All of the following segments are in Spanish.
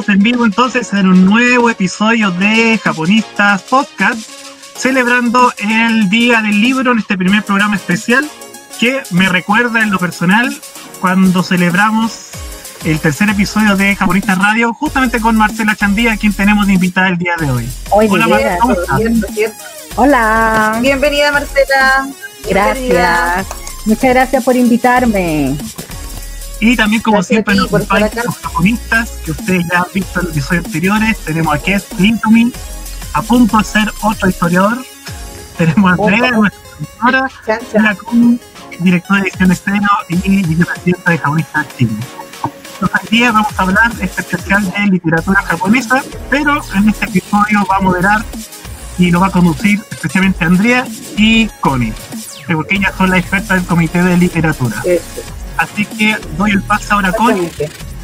estamos en vivo entonces en un nuevo episodio de Japonistas Podcast, celebrando el Día del Libro en este primer programa especial que me recuerda en lo personal cuando celebramos el tercer episodio de Japonistas Radio, justamente con Marcela Chandía, quien tenemos de invitada el día de hoy. Hola, Marcela, ¿cómo estás? Hola. Bienvenida, Marcela. Gracias. Muchas gracias por invitarme. Y también, como siempre, nos acompañan los japonistas que ustedes ya han visto en los episodios anteriores. Tenemos a Kes Lintumi, a punto de ser otro historiador. Tenemos a Andrea, nuestra profesora, la directora de edición externo y vicepresidenta de Japonistas Chile. Entonces, hoy día vamos a hablar este especial de literatura japonesa, pero en este episodio va a moderar y lo va a conducir especialmente Andrea y Connie, porque ellas son las expertas del comité de literatura. Así que doy el paso ahora Connie.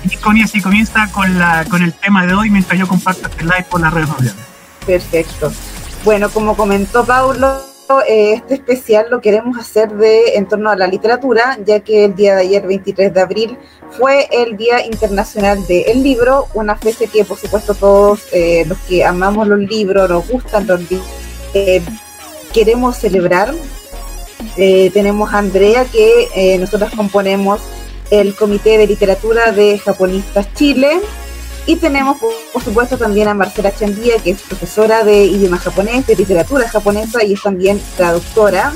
Y Connie así comienza con, la, con el tema de hoy mientras yo comparto este live por las redes sociales. Perfecto. Bueno, como comentó Paulo, eh, este especial lo queremos hacer de en torno a la literatura, ya que el día de ayer, 23 de abril, fue el Día Internacional del Libro, una fecha que por supuesto todos eh, los que amamos los libros, nos gustan los libros, eh, queremos celebrar eh, tenemos a Andrea, que eh, nosotros componemos el Comité de Literatura de Japonistas Chile. Y tenemos, por, supuesto, también a Marcela Chandía, que es profesora de idioma japonés, de literatura japonesa y es también traductora,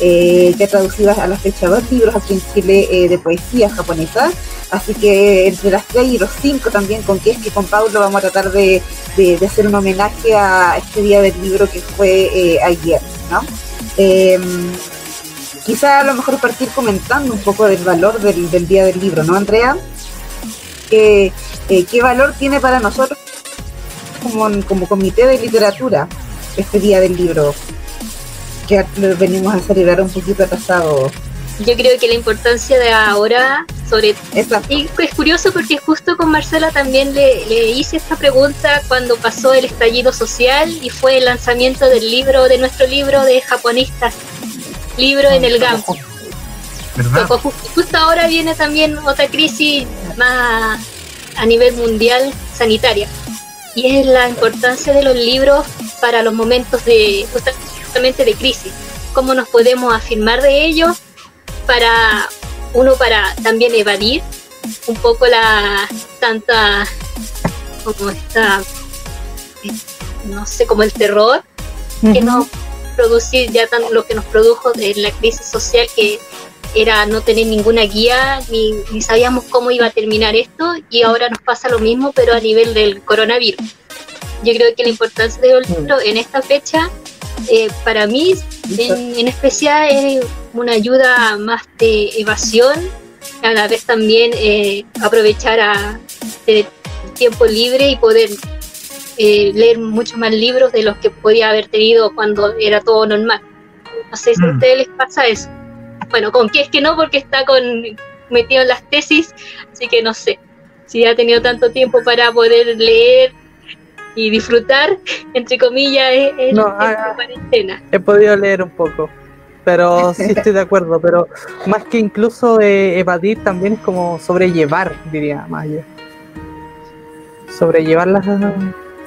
eh, que ha traducido a la fecha dos libros aquí en Chile de poesía japonesa. Así que entre las tres y los cinco también con que y con Paulo vamos a tratar de, hacer un homenaje a este día del libro que fue ayer, ¿no? Quizá a lo mejor partir comentando un poco del valor del, Día del Libro, ¿no, Andrea? ¿Qué, eh, ¿Qué valor tiene para nosotros como, como comité de literatura este Día del Libro? Que venimos a celebrar un poquito atrasado. Yo creo que la importancia de ahora, sobre y es curioso porque justo con Marcela también le, le, hice esta pregunta cuando pasó el estallido social y fue el lanzamiento del libro, de nuestro libro de japonistas libro en el GAM. Justo ahora viene también otra crisis más a nivel mundial sanitaria y es la importancia de los libros para los momentos de justamente de crisis. Cómo nos podemos afirmar de ellos para uno para también evadir un poco la tanta como esta no sé como el terror que no producir ya tan, lo que nos produjo de la crisis social que era no tener ninguna guía ni, ni, sabíamos cómo iba a terminar esto y ahora nos pasa lo mismo pero a nivel del coronavirus. Yo creo que la importancia de libro en esta fecha eh, para mí en, especial es una ayuda más de evasión, a la vez también eh, aprovechar a tiempo libre y poder eh, leer muchos más libros de los que podía haber tenido cuando era todo normal. No sé si a mm. ustedes les pasa eso. Bueno, con qué es que no, porque está con metido en las tesis, así que no sé si ha tenido tanto tiempo para poder leer y disfrutar, entre comillas, en, no, ah, cuarentena. He podido leer un poco, pero sí estoy de acuerdo, pero más que incluso evadir, también es como sobrellevar, diría más Sobrellevar las,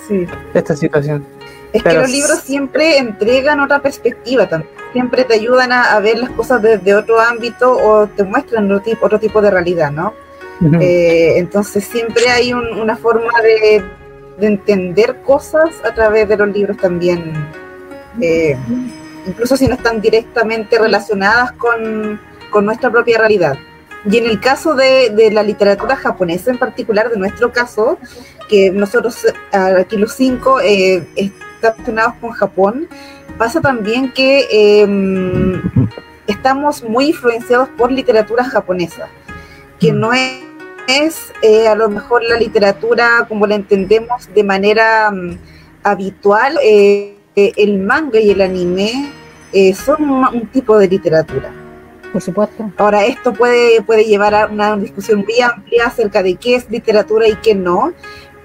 sí. esta situación. Es que los libros siempre entregan otra perspectiva, siempre te ayudan a, ver las cosas desde otro ámbito o te muestran otro tipo, otro tipo de realidad, ¿no? Eh, entonces siempre hay una forma de, entender cosas a través de los libros también, eh, incluso si no están directamente relacionadas con, con nuestra propia realidad. Y en el caso de, de, la literatura japonesa en particular, de nuestro caso, que nosotros aquí los cinco eh, estamos con Japón, pasa también que em, estamos muy influenciados por literatura japonesa, que no es, eh, a lo mejor la literatura como la entendemos de manera mm, habitual. Eh, el manga y el anime son un tipo de literatura supuesto. Ahora, esto puede, puede llevar a una discusión muy amplia acerca de qué es literatura y qué no,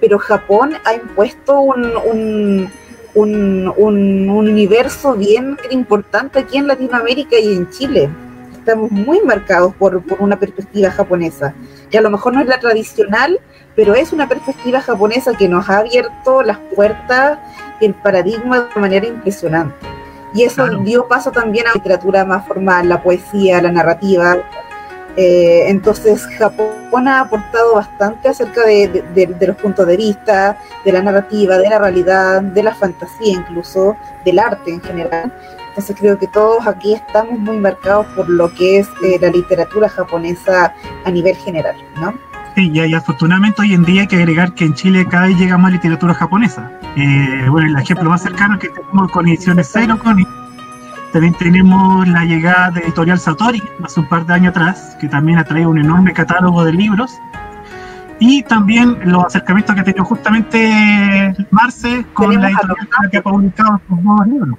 pero Japón ha impuesto un, un, un, universo bien importante aquí en Latinoamérica y en Chile. estamos muy marcados por, por una perspectiva japonesa, que a lo mejor no es la tradicional, pero es una perspectiva japonesa que nos ha abierto las puertas y el paradigma de manera impresionante. Y eso dio paso también a la literatura más formal, la poesía, la narrativa. Eh, entonces Japón ha aportado bastante acerca de, los puntos de vista, de la narrativa, de la realidad, de la fantasía incluso, del arte en general. Entonces creo que todos aquí estamos muy marcados por lo que es eh, la literatura japonesa a nivel general, ¿no? Sí, y, afortunadamente hoy en día hay que agregar que en Chile cada vez llega más literatura japonesa. Eh, bueno, el ejemplo más cercano que tenemos con Ediciones Cero, con también tenemos la llegada de Editorial Satori hace un par de años atrás, que también ha traído un enorme catálogo de libros. Y también los acercamientos que ha tenido justamente Marce con la editorial que ha publicado sus nuevos libros.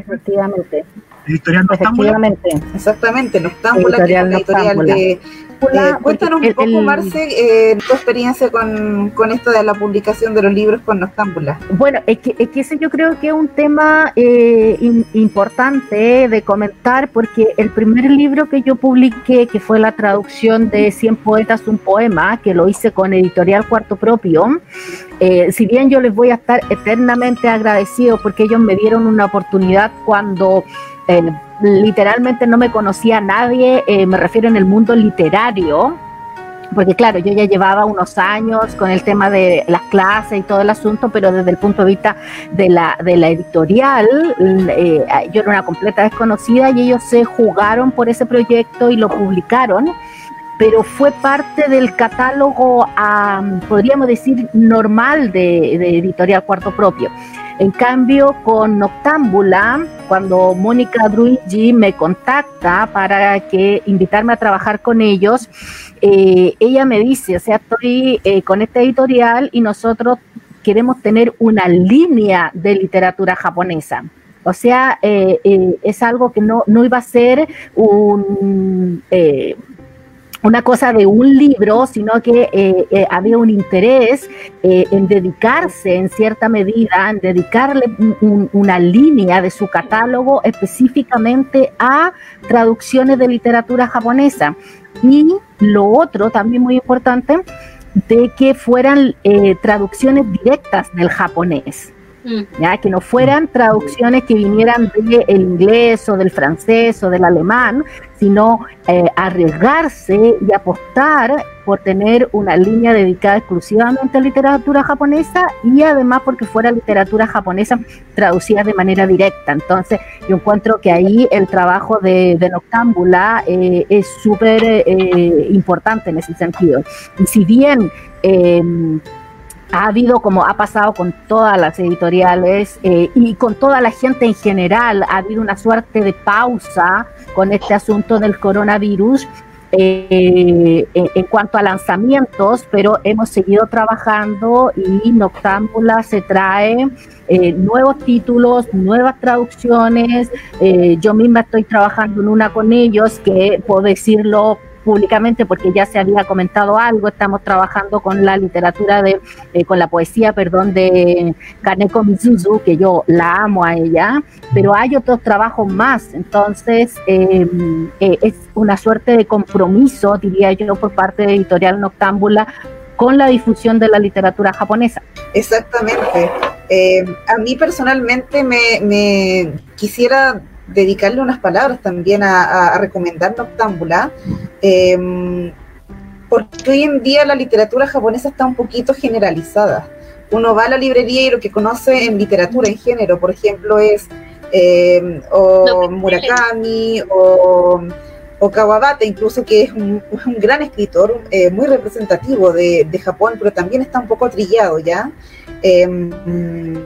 Efectivamente. Editorial Efectivamente. Exactamente, Noctámbula, que es la editorial de eh, cuéntanos un poco, Marce, eh, tu experiencia con, esto de la publicación de los libros con Noctámbula. Bueno, es que, es que ese yo creo que es un tema eh, importante de comentar porque el primer libro que yo publiqué, que fue la traducción de 100 poetas, un poema, que lo hice con Editorial Cuarto Propio, si bien yo les voy a estar eternamente agradecido porque ellos me dieron una oportunidad cuando literalmente no me conocía a nadie, eh, me refiero en el mundo literario, porque claro, yo ya llevaba unos años con el tema de las clases y todo el asunto, pero desde el punto de vista de la, de la editorial, eh, yo era una completa desconocida y ellos se jugaron por ese proyecto y lo publicaron pero fue parte del catálogo, podríamos decir, normal de Editorial Cuarto Propio. En cambio, con Noctámbula, cuando Mónica Druigi me contacta para que invitarme a trabajar con ellos, eh, ella me dice, o sea, estoy eh, con este editorial y nosotros queremos tener una línea de literatura japonesa. O sea, eh, es algo que no, no, iba a ser un una cosa de un libro, sino que eh, eh, había un interés eh, en dedicarse en cierta medida, en dedicarle una línea de su catálogo específicamente a traducciones de literatura japonesa. Y lo otro, también muy importante, de que fueran traducciones directas del japonés. Mm. que no fueran traducciones que vinieran del inglés o del francés o del alemán, sino eh, arriesgarse y apostar por tener una línea dedicada exclusivamente a literatura japonesa y además porque fuera literatura japonesa traducida de manera directa. Entonces, yo encuentro que ahí el trabajo de, de Noctámbula eh, es súper eh, importante en ese sentido. Y si bien ha habido, como ha pasado con todas las editoriales eh, y con toda la gente en general, ha habido una suerte de pausa con este asunto del coronavirus. Eh, en, cuanto a lanzamientos, pero hemos seguido trabajando y Noctámbula se trae eh, nuevos títulos, nuevas traducciones. yo misma estoy trabajando en una con ellos que puedo decirlo públicamente porque ya se había comentado algo, estamos trabajando con la literatura de, eh, con la poesía, perdón, de Kaneko Mizuzu, que yo la amo a ella, pero hay otros trabajos más, entonces em, eh, es una suerte de compromiso, diría yo, por parte de Editorial Noctámbula con la difusión de la literatura japonesa. Exactamente. Eh, a mí personalmente me, me quisiera dedicarle unas palabras también a, recomendar Noctámbula, em, porque hoy en día la literatura japonesa está un poquito generalizada. Uno va a la librería y lo que conoce en literatura en género, por ejemplo, es em, o Murakami o, Kawabata, incluso que es un, gran escritor, eh, muy representativo de, de, Japón, pero también está un poco trillado ya. Eh,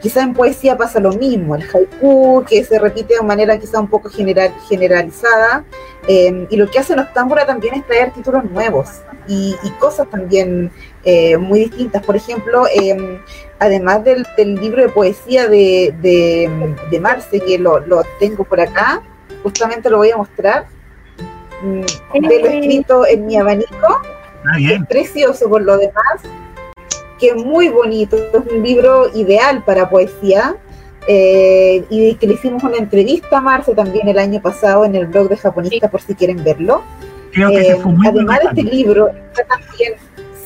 quizá en poesía pasa lo mismo, el haiku, que se repite de manera quizá un poco general, generalizada, em, y lo que hace Noctámbula también es traer títulos nuevos y, cosas también eh, muy distintas. Por ejemplo, em, además del, libro de poesía de, de, Marce, que lo, tengo por acá, justamente lo voy a mostrar, mm, de lo escrito en mi abanico, ah, es precioso por lo demás que muy bonito, es un libro ideal para poesía. eh, y que le hicimos una entrevista a Marce también el año pasado en el blog de Japonista, por si quieren verlo. Eh, además de este libro, también,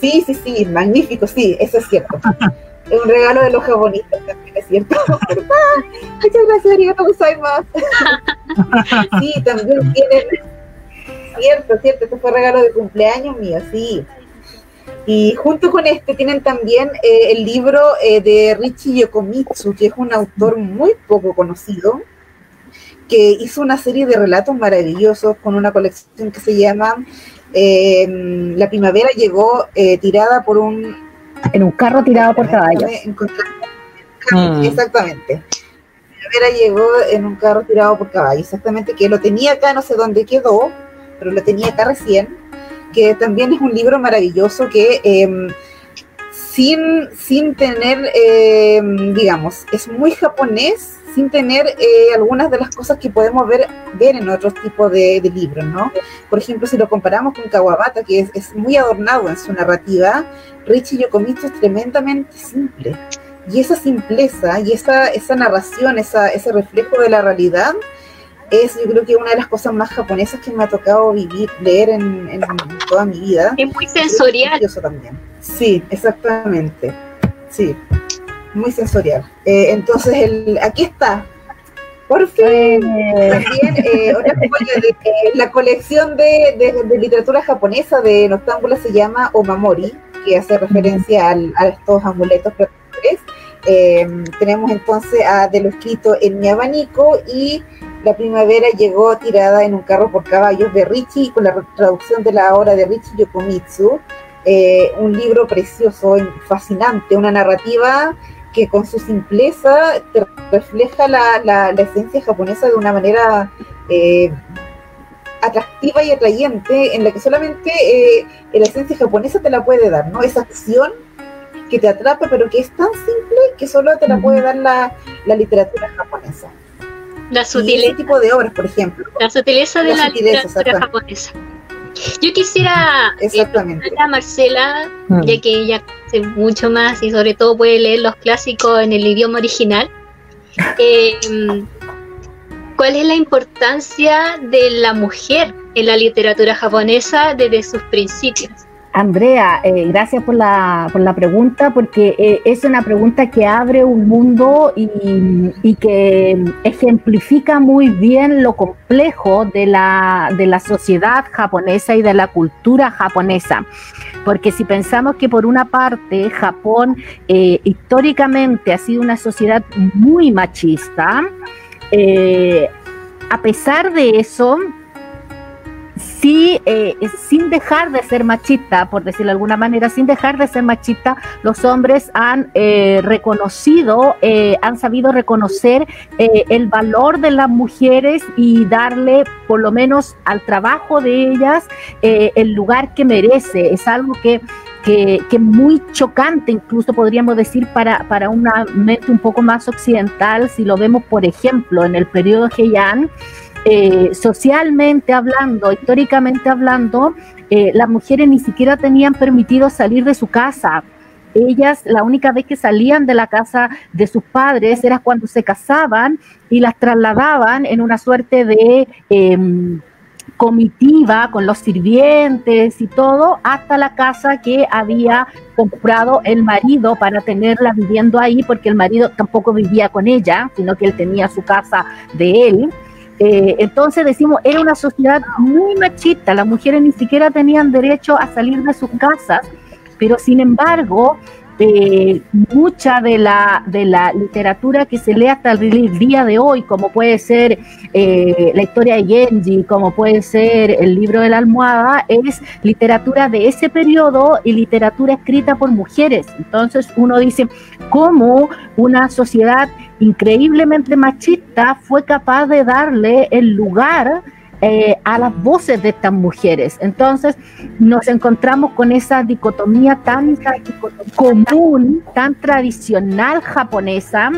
sí, sí, sí, magnífico, sí, eso es cierto. es un regalo de los japonistas también, es cierto. Muchas gracias, arigato más sí, también tienen, cierto, cierto, este fue regalo de cumpleaños mío, sí. Y junto con este tienen también eh, el libro eh, de Richie Yokomitsu, que es un autor muy poco conocido, que hizo una serie de relatos maravillosos con una colección que se llama eh, La primavera llegó tirada por un... En un carro tirado por caballos. Mm. Exactamente. La primavera llegó en un carro tirado por caballos, exactamente, que lo tenía acá, no sé dónde quedó, pero lo tenía acá recién que también es un libro maravilloso que em, sin, sin tener, em, digamos, es muy japonés, sin tener eh, algunas de las cosas que podemos ver, ver en otros tipos de, libros, ¿no? Por ejemplo, si lo comparamos con Kawabata, que es, muy adornado en su narrativa, Richie Yokomitsu es tremendamente simple. Y esa simpleza y esa, esa narración, ese reflejo de la realidad, es yo creo que una de las cosas más japonesas que me ha tocado vivir, leer en, toda mi vida. Es muy sensorial. Es también. Sí, exactamente. Sí, muy sensorial. Eh, entonces, el, aquí está. Por fin, también eh, otra de la colección de, literatura japonesa de Noctámbula se llama Omamori, que hace referencia a estos amuletos eh, tenemos entonces a de lo escrito en mi abanico y la primavera llegó tirada en un carro por caballos de Richie, con la traducción de la obra de Richie Yokomitsu. Eh, un libro precioso, fascinante, una narrativa que con su simpleza refleja la, esencia japonesa de una manera eh, atractiva y atrayente, en la que solamente eh, la esencia japonesa te la puede dar, ¿no? Esa acción que te atrapa, pero que es tan simple que solo te la puede dar la literatura japonesa. La sutileza. tipo de obras, por ejemplo. La sutileza de la, literatura japonesa. Yo quisiera eh, Exactamente. a Marcela, mm. ya que ella hace mucho más y sobre todo puede leer los clásicos en el idioma original. Eh, ¿Cuál es la importancia de la mujer en la literatura japonesa desde sus principios? Andrea, eh, gracias por la, por la pregunta, porque eh, es una pregunta que abre un mundo y, que ejemplifica muy bien lo complejo de la, de la sociedad japonesa y de la cultura japonesa. Porque si pensamos que por una parte Japón eh, históricamente ha sido una sociedad muy machista, a pesar de eso, sí, eh, sin dejar de ser machista, por decirlo de alguna manera, sin dejar de ser machista, los hombres han eh, reconocido, eh, han sabido reconocer el valor de las mujeres y darle, por lo menos al trabajo de ellas, el lugar que merece. Es algo que que, que, muy chocante, incluso podríamos decir, para, para una mente un poco más occidental, si lo vemos, por ejemplo, en el periodo Heian, eh, socialmente hablando, históricamente hablando, eh, las mujeres ni siquiera tenían permitido salir de su casa. Ellas, la única vez que salían de la casa de sus padres era cuando se casaban y las trasladaban en una suerte de em, comitiva con los sirvientes y todo hasta la casa que había comprado el marido para tenerla viviendo ahí, porque el marido tampoco vivía con ella, sino que él tenía su casa de él. Eh, entonces decimos, era una sociedad muy machista, las mujeres ni siquiera tenían derecho a salir de sus casas, pero sin embargo, eh, mucha de la, de la literatura que se lee hasta el día de hoy, como puede ser eh, la historia de Genji, como puede ser el libro de la almohada, es literatura de ese periodo y literatura escrita por mujeres. Entonces uno dice, ¿cómo una sociedad increíblemente machista fue capaz de darle el lugar eh, a las voces de estas mujeres. Entonces nos encontramos con esa dicotomía tan común, tan tradicional japonesa,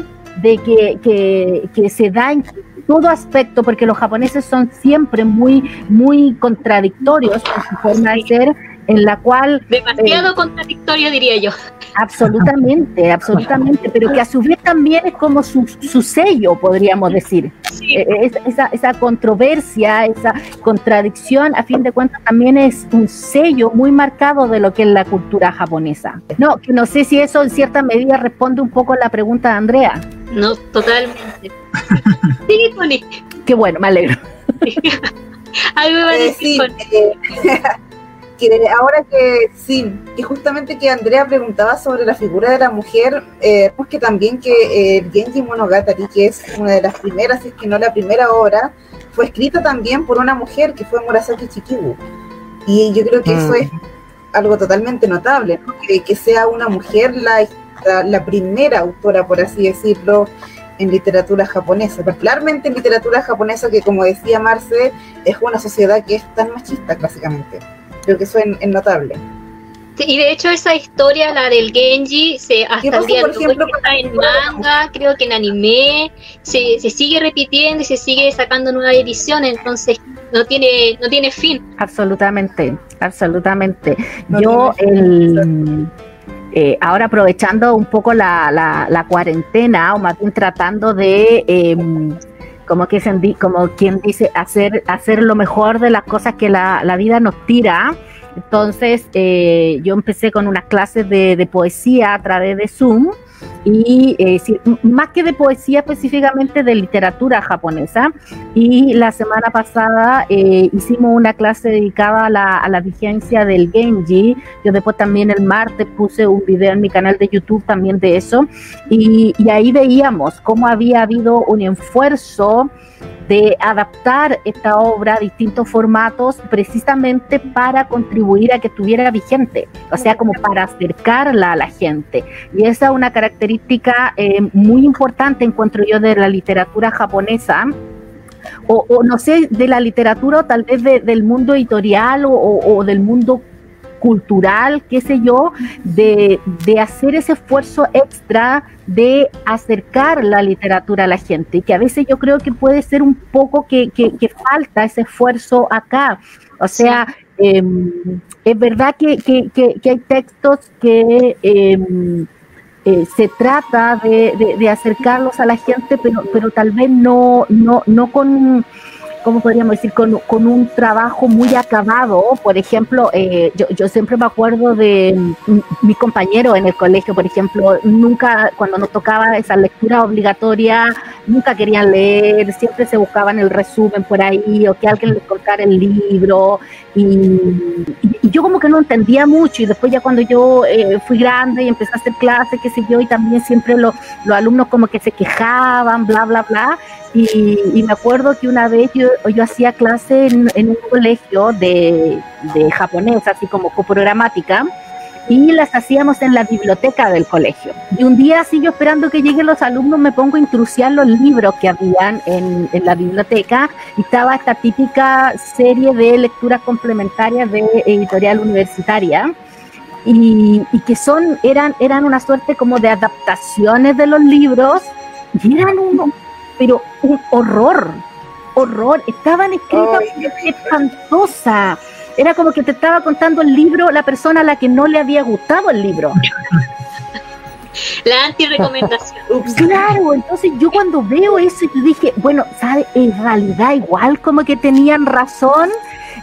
de que, que, se da en todo aspecto, porque los japoneses son siempre muy, muy contradictorios en su forma de ser, en la cual... Demasiado eh, contradictorio, diría yo. Absolutamente, absolutamente, pero que a su vez también es como su, su sello, podríamos decir. Eh, esa, esa controversia, esa contradicción, a fin de cuentas, también es un sello muy marcado de lo que es la cultura japonesa. No, que no sé si eso en cierta medida responde un poco a la pregunta de Andrea. No, totalmente. sí, Tony. Qué bueno, me alegro. Algo va a eh, decir, eh, que ahora que sí, que justamente que Andrea preguntaba sobre la figura de la mujer, eh, pues que también que eh, Genji Monogatari, que es una de las primeras, si es que no la primera obra, fue escrita también por una mujer que fue Murasaki Chikibu. Y yo creo que eso mm. es algo totalmente notable, que, sea una mujer la, la, primera autora, por así decirlo, en literatura japonesa, particularmente en literatura japonesa que como decía Marce, es una sociedad que es tan machista clásicamente. Creo que eso es, notable. y de hecho esa historia, la del Genji, se, hasta el día de hoy está en manga, creo que en anime, se, se sigue repitiendo y se sigue sacando nuevas ediciones, entonces no tiene, no tiene fin. Absolutamente, absolutamente. Yo el... Eh, ahora aprovechando un poco la, la, cuarentena, o más bien tratando de, em, como, que como quien dice, hacer, hacer lo mejor de las cosas que la, la vida nos tira. Entonces, eh, yo empecé con unas clases de, de, poesía a través de Zoom y eh, más que de poesía específicamente de literatura japonesa. Y la semana pasada eh, hicimos una clase dedicada a la, a la, vigencia del Genji. Yo después también el martes puse un video en mi canal de YouTube también de eso. Y, y ahí veíamos cómo había habido un esfuerzo de adaptar esta obra a distintos formatos precisamente para contribuir a que estuviera vigente, o sea, como para acercarla a la gente. Y esa es una característica eh, muy importante, encuentro yo, de la literatura japonesa. O, no sé, de la literatura o tal vez del mundo editorial o, o del mundo cultural, qué sé yo, de, hacer ese esfuerzo extra de acercar la literatura a la gente, que a veces yo creo que puede ser un poco que, falta ese esfuerzo acá. O sea, em, es verdad que, hay textos que... Em, eh, se trata de, acercarlos a la gente, pero, pero tal vez no, no, no con ¿cómo podríamos decir? Con, con un trabajo muy acabado. Por ejemplo, eh, yo, yo, siempre me acuerdo de mi compañero en el colegio, por ejemplo, nunca, cuando nos tocaba esa lectura obligatoria, nunca querían leer, siempre se buscaban el resumen por ahí o que alguien les cortara el libro. Y, yo como que no entendía mucho y después ya cuando yo eh, fui grande y empecé a hacer clases, qué sé yo, y también siempre los alumnos como que se quejaban, bla, bla, bla. Y, me acuerdo que una vez yo, yo hacía clase en, un colegio de, de, japonés, así como coprogramática, y las hacíamos en la biblioteca del colegio. Y un día, así yo esperando que lleguen los alumnos, me pongo a intrusiar los libros que habían en, en la biblioteca y estaba esta típica serie de lecturas complementarias de editorial universitaria. Y, y, que son, eran, eran una suerte como de adaptaciones de los libros y eran unos pero un horror, horror. Estaban escritas espantosa. Era como que te estaba contando el libro la persona a la que no le había gustado el libro. La anti-recomendación. claro, entonces yo cuando veo eso, yo dije, bueno, ¿sabe? En realidad igual como que tenían razón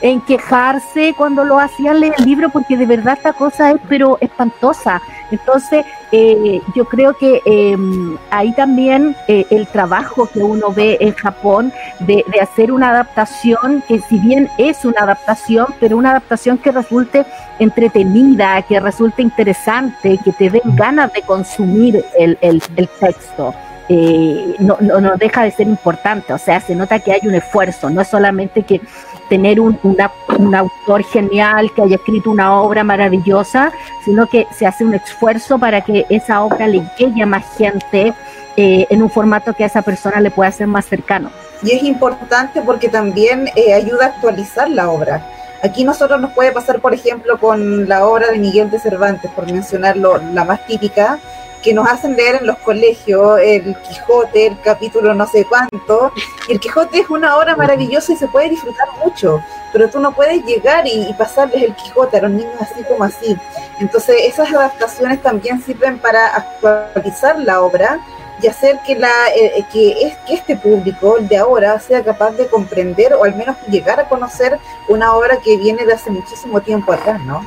en quejarse cuando lo hacían leer el libro, porque de verdad esta cosa es pero espantosa. Entonces, eh, yo creo que em, ahí también eh, el trabajo que uno ve en Japón de, de, hacer una adaptación, que si bien es una adaptación, pero una adaptación que resulte entretenida, que resulte interesante, que te den ganas de consumir el, el, el texto. Eh, no, no, no deja de ser importante, o sea, se nota que hay un esfuerzo, no es solamente que tener un, un autor genial que haya escrito una obra maravillosa, sino que se hace un esfuerzo para que esa obra le llegue a más gente eh, en un formato que a esa persona le pueda ser más cercano. Y es importante porque también eh, ayuda a actualizar la obra. Aquí nosotros nos puede pasar, por ejemplo, con la obra de Miguel de Cervantes, por mencionarlo, la más típica, que nos hacen leer en los colegios el Quijote, el capítulo no sé cuánto. Y el Quijote es una obra maravillosa y se puede disfrutar mucho, pero tú no puedes llegar y, pasarles el Quijote a los niños así como así. Entonces esas adaptaciones también sirven para actualizar la obra y hacer que, la, eh, que, es, que este público, el de ahora, sea capaz de comprender o al menos llegar a conocer una obra que viene de hace muchísimo tiempo atrás, ¿no?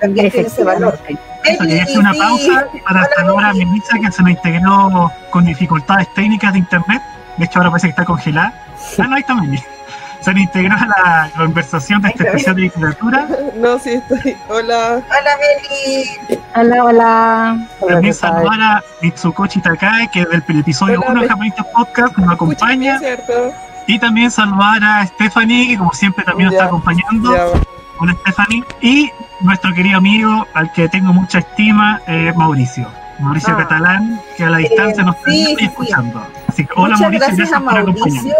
También tiene ese valor. Eso, que una pausa para saludar a Melissa que se nos integró con dificultades técnicas de internet. De hecho, ahora parece que está congelada. Ah, no, ahí está Melissa se le integró a la conversación de esta especial de literatura. No, sí, estoy. Hola. Hola, Meli. Hola, hola. También saludar a Mitsukochi Takai, que del episodio 1 de Japonistas Podcast nos acompaña. Y también saludar a Stephanie, que como siempre también nos está acompañando. Hola, Stephanie. Y nuestro querido amigo, al que tengo mucha estima, eh, Mauricio. Mauricio ah. Catalán, que a la distancia nos está escuchando. Así que hola Muchas Mauricio, gracias, a Mauricio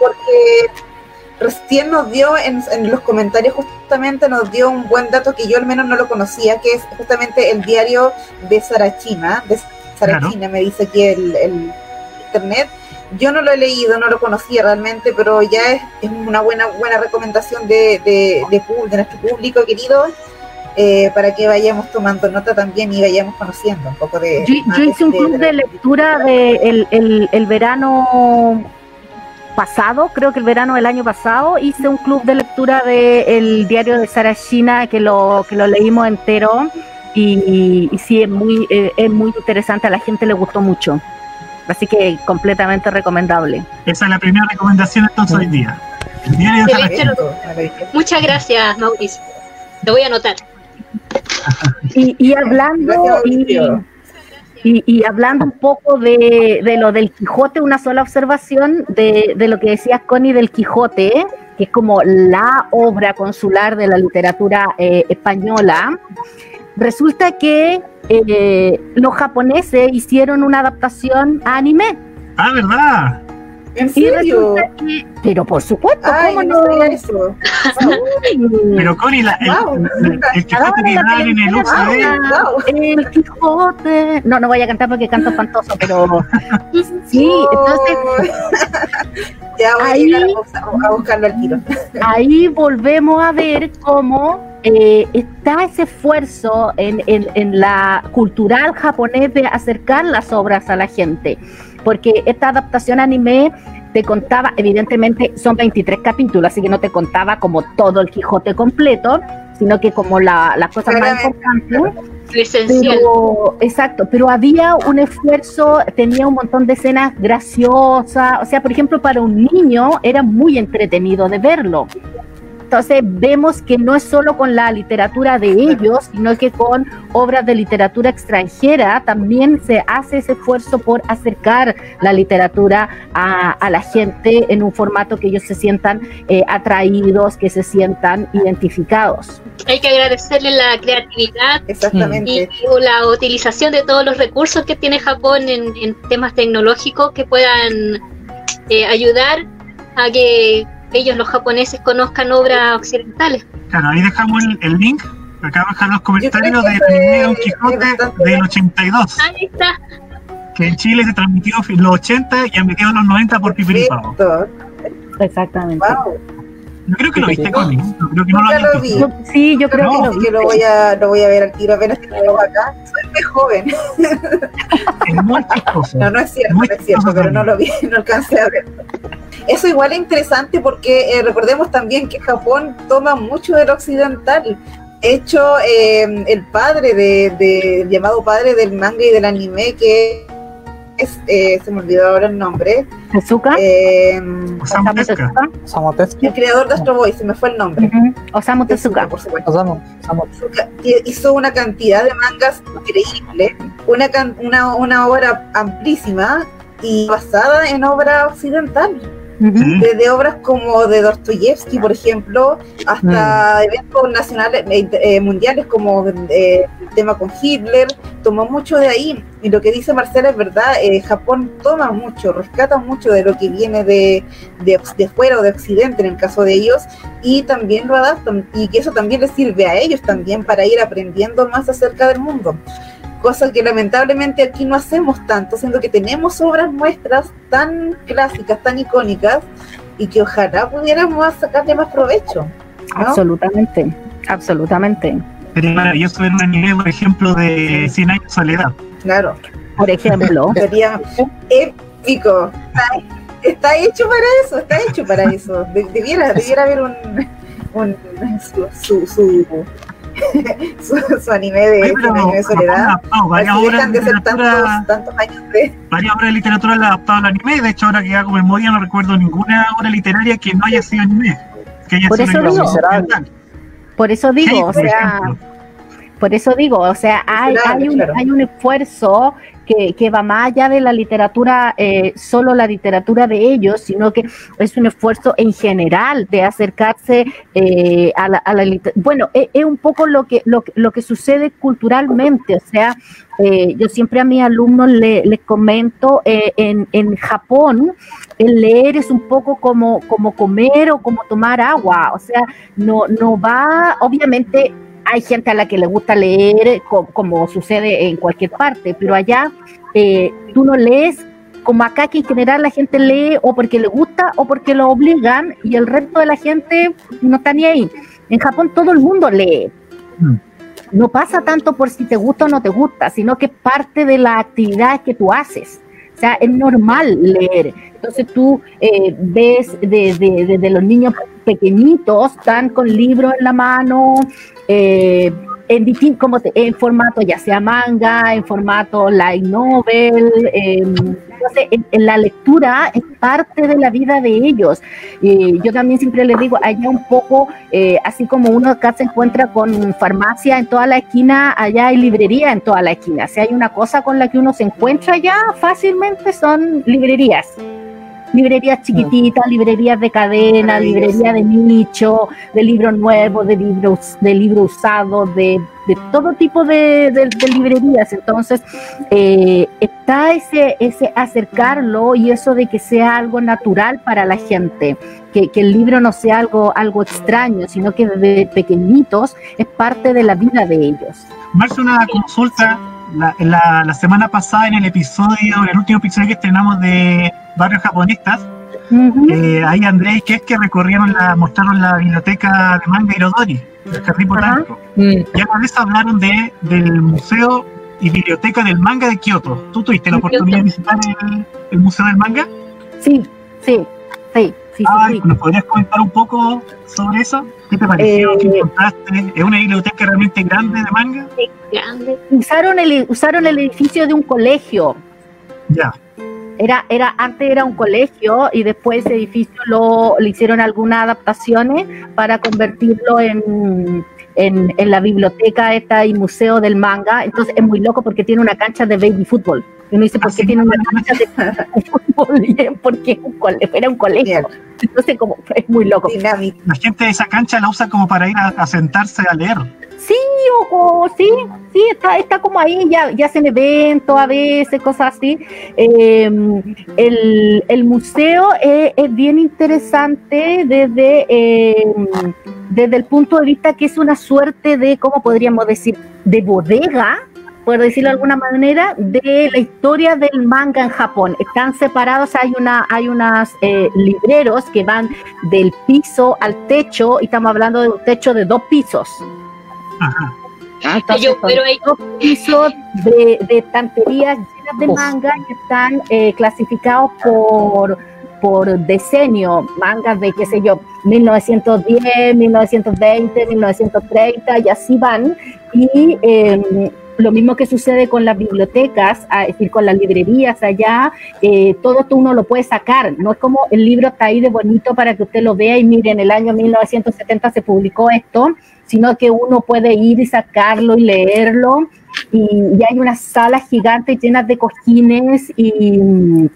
porque recién nos dio en, los comentarios justamente nos dio un buen dato que yo al menos no lo conocía, que es justamente el diario de Sarachima, de Sarachina, me dice aquí el, internet. Yo no lo he leído, no lo conocía realmente, pero ya es, una buena buena recomendación de, de, de, nuestro público querido eh, para que vayamos tomando nota también y vayamos conociendo un poco de... Yo, hice un club de, lectura de el, el, el verano pasado, creo que el verano del año pasado, hice un club de lectura del diario de Sara China que lo, que lo leímos entero y, sí, es muy, eh, es muy interesante, a la gente le gustó mucho. Así que completamente recomendable. Esa es la primera recomendación entonces hoy día. El diario de Muchas gracias, Mauricio. Lo voy a anotar. y, y hablando... Y, hablando un poco de, lo del Quijote, una sola observación de, lo que decías, Connie, del Quijote, que es como la obra consular de la literatura eh, española. Resulta que eh, los japoneses hicieron una adaptación a anime. Ah, ¿verdad? ¿En serio? pero por supuesto, ¿cómo no? eso? pero Connie, la, el, el, Quijote que da en el UCD. El Quijote. No, no voy a cantar porque canto espantoso, pero sí, entonces. ya voy ahí, a, llegar a, buscarlo al tiro. ahí volvemos a ver cómo eh, está ese esfuerzo en, en, en, la cultural japonés de acercar las obras a la gente porque esta adaptación anime te contaba, evidentemente son 23 capítulos, así que no te contaba como todo el Quijote completo, sino que como la, la cosa más importante. Pero, exacto, pero había un esfuerzo, tenía un montón de escenas graciosas, o sea, por ejemplo, para un niño era muy entretenido de verlo. Entonces vemos que no es solo con la literatura de ellos, sino que con obras de literatura extranjera también se hace ese esfuerzo por acercar la literatura a, la gente en un formato que ellos se sientan eh, atraídos, que se sientan identificados. Hay que agradecerle la creatividad y la utilización de todos los recursos que tiene Japón en, temas tecnológicos que puedan eh, ayudar a que ellos los japoneses conozcan obras occidentales. Claro, ahí dejamos el, link, acá bajan los comentarios primer Don Quijote del 82. Ahí está. Que en Chile se transmitió en los 80 y en mediados de los 90 por Pipiripao. Exactamente. Wow. Yo creo que lo viste conmigo. Yo creo que no lo, vi. sí, yo creo que, lo, que lo voy a lo voy a ver al tiro apenas que lo acá. Soy muy joven. Es muy chistoso. No, no es cierto, no es cierto, pero no lo vi, no alcancé a ver. Eso igual es interesante porque eh, recordemos también que Japón toma mucho del occidental. De hecho, eh, el padre de, de, llamado padre del manga y del anime, que es, eh, se me olvidó ahora el nombre. ¿Tezuka? Eh, Osamu Tezuka. El creador de Astro Boy, se me fue el nombre. Osamu Tezuka. por supuesto. Osamu, Tezuka hizo una cantidad de mangas increíble, una, una, una obra amplísima y basada en obra occidental. Desde obras como de Dostoyevsky, por ejemplo, hasta eventos nacionales, eh, eh, mundiales como eh, el tema con Hitler, tomó mucho de ahí. Y lo que dice Marcela es verdad, Japón toma mucho, rescata mucho de lo que viene de, de, de, fuera o de Occidente en el caso de ellos, y también lo adaptan, y que eso también les sirve a ellos también para ir aprendiendo más acerca del mundo cosa que lamentablemente aquí no hacemos tanto, siendo que tenemos obras nuestras tan clásicas, tan icónicas, y que ojalá pudiéramos sacarle más provecho. Absolutamente, absolutamente. Sería maravilloso ver un anime, por ejemplo, de 100 años de soledad. Claro. Por ejemplo. Sería épico. Está, hecho para eso, está hecho para eso. debiera, debiera haber un, un su, su, su, su, anime de, Oye, de soledad. varias obras de, literatura, tantos, años de... Varias obras de literatura la adaptado al anime. De hecho, ahora que hago memoria, no recuerdo ninguna obra literaria que no haya sido anime. Que haya por, sido eso digo, por eso digo, o sea, por eso digo, o sea, hay, hay, un, hay un esfuerzo que, va más allá de la literatura, eh, solo la literatura de ellos, sino que es un esfuerzo en general de acercarse eh, a la, a. Bueno, e, es, un poco lo que, lo, lo que sucede culturalmente, o sea, eh, yo siempre a mis alumnos les comento, en, en Japón, el leer es un poco como, como comer o como tomar agua, o sea, no, no va, obviamente hay gente a la que le gusta leer, como, sucede en cualquier parte, pero allá eh, tú no lees como acá que en general la gente lee o porque le gusta o porque lo obligan y el resto de la gente no está ni ahí. En Japón todo el mundo lee. Mm. No pasa tanto por si te gusta o no te gusta, sino que parte de la actividad que tú haces. O sea, es normal leer. Entonces tú eh, ves desde de, de, los niños pequeñitos, están con libros en la mano, eh, en, como en formato ya sea manga, en formato light novel. Em, en, la lectura es parte de la vida de ellos. yo también siempre les digo, allá un poco, eh, así como uno acá se encuentra con farmacia en toda la esquina, allá hay librería en toda la esquina. Si hay una cosa con la que uno se encuentra allá, fácilmente son librerías librerías chiquititas, librerías de cadena, librerías de nicho, de libros nuevos, de libros, de libros usados, de, todo tipo de, librerías. Entonces, eh, está ese, ese acercarlo y eso de que sea algo natural para la gente, que, el libro no sea algo, algo extraño, sino que desde pequeñitos es parte de la vida de ellos. Más una consulta. La, la, semana pasada en el episodio, en el último episodio que estrenamos de barrios japonistas. Eh, ahí Andrés que es que recorrieron la, mostraron la biblioteca de manga Irodori, del Jardín Botánico. Y a vez hablaron de, del museo y biblioteca del manga de Kioto. ¿Tú tuviste la oportunidad de visitar el, museo del manga? Sí, sí, sí. Sí, ¿Nos podrías comentar un poco sobre eso? ¿Qué te pareció? Eh, ¿Qué encontraste? ¿Es una biblioteca realmente grande de manga? Grande. Usaron el, usaron el edificio de un colegio. Ya. Era, era, antes era un colegio y después ese edificio lo, le hicieron algunas adaptaciones para convertirlo en, en, la biblioteca esta y museo del manga. Entonces es muy loco porque tiene una cancha de baby fútbol. Y uno dice, ¿por qué tiene una cancha de fútbol? Porque era un colegio. Entonces como es muy loco. La gente de esa cancha la usa como para ir a sentarse a leer. Sí, o, sí, sí, está, está como ahí, ya, ya hacen eventos a veces, cosas así. Em, el, museo es, bien interesante desde, em, desde el punto de vista que es una suerte de, ¿cómo podríamos decir?, de bodega, por decirlo de alguna manera, de la historia del manga en Japón. Están separados, hay una, hay unas eh, libreros que van del piso al techo, y estamos hablando de un techo de dos pisos. Ajá. Ah, pero hay pisos de, de estanterías llenas de manga que están eh, clasificados por por decenio, mangas de, qué sé yo, 1910, 1920, 1930, y así van. Y em, lo mismo que sucede con las bibliotecas, es decir, con las librerías allá, eh, todo esto uno lo puede sacar, no es como el libro está ahí de bonito para que usted lo vea y mire, en el año 1970 se publicó esto, sino que uno puede ir y sacarlo y leerlo. Y, hay unas salas gigantes llenas de cojines y,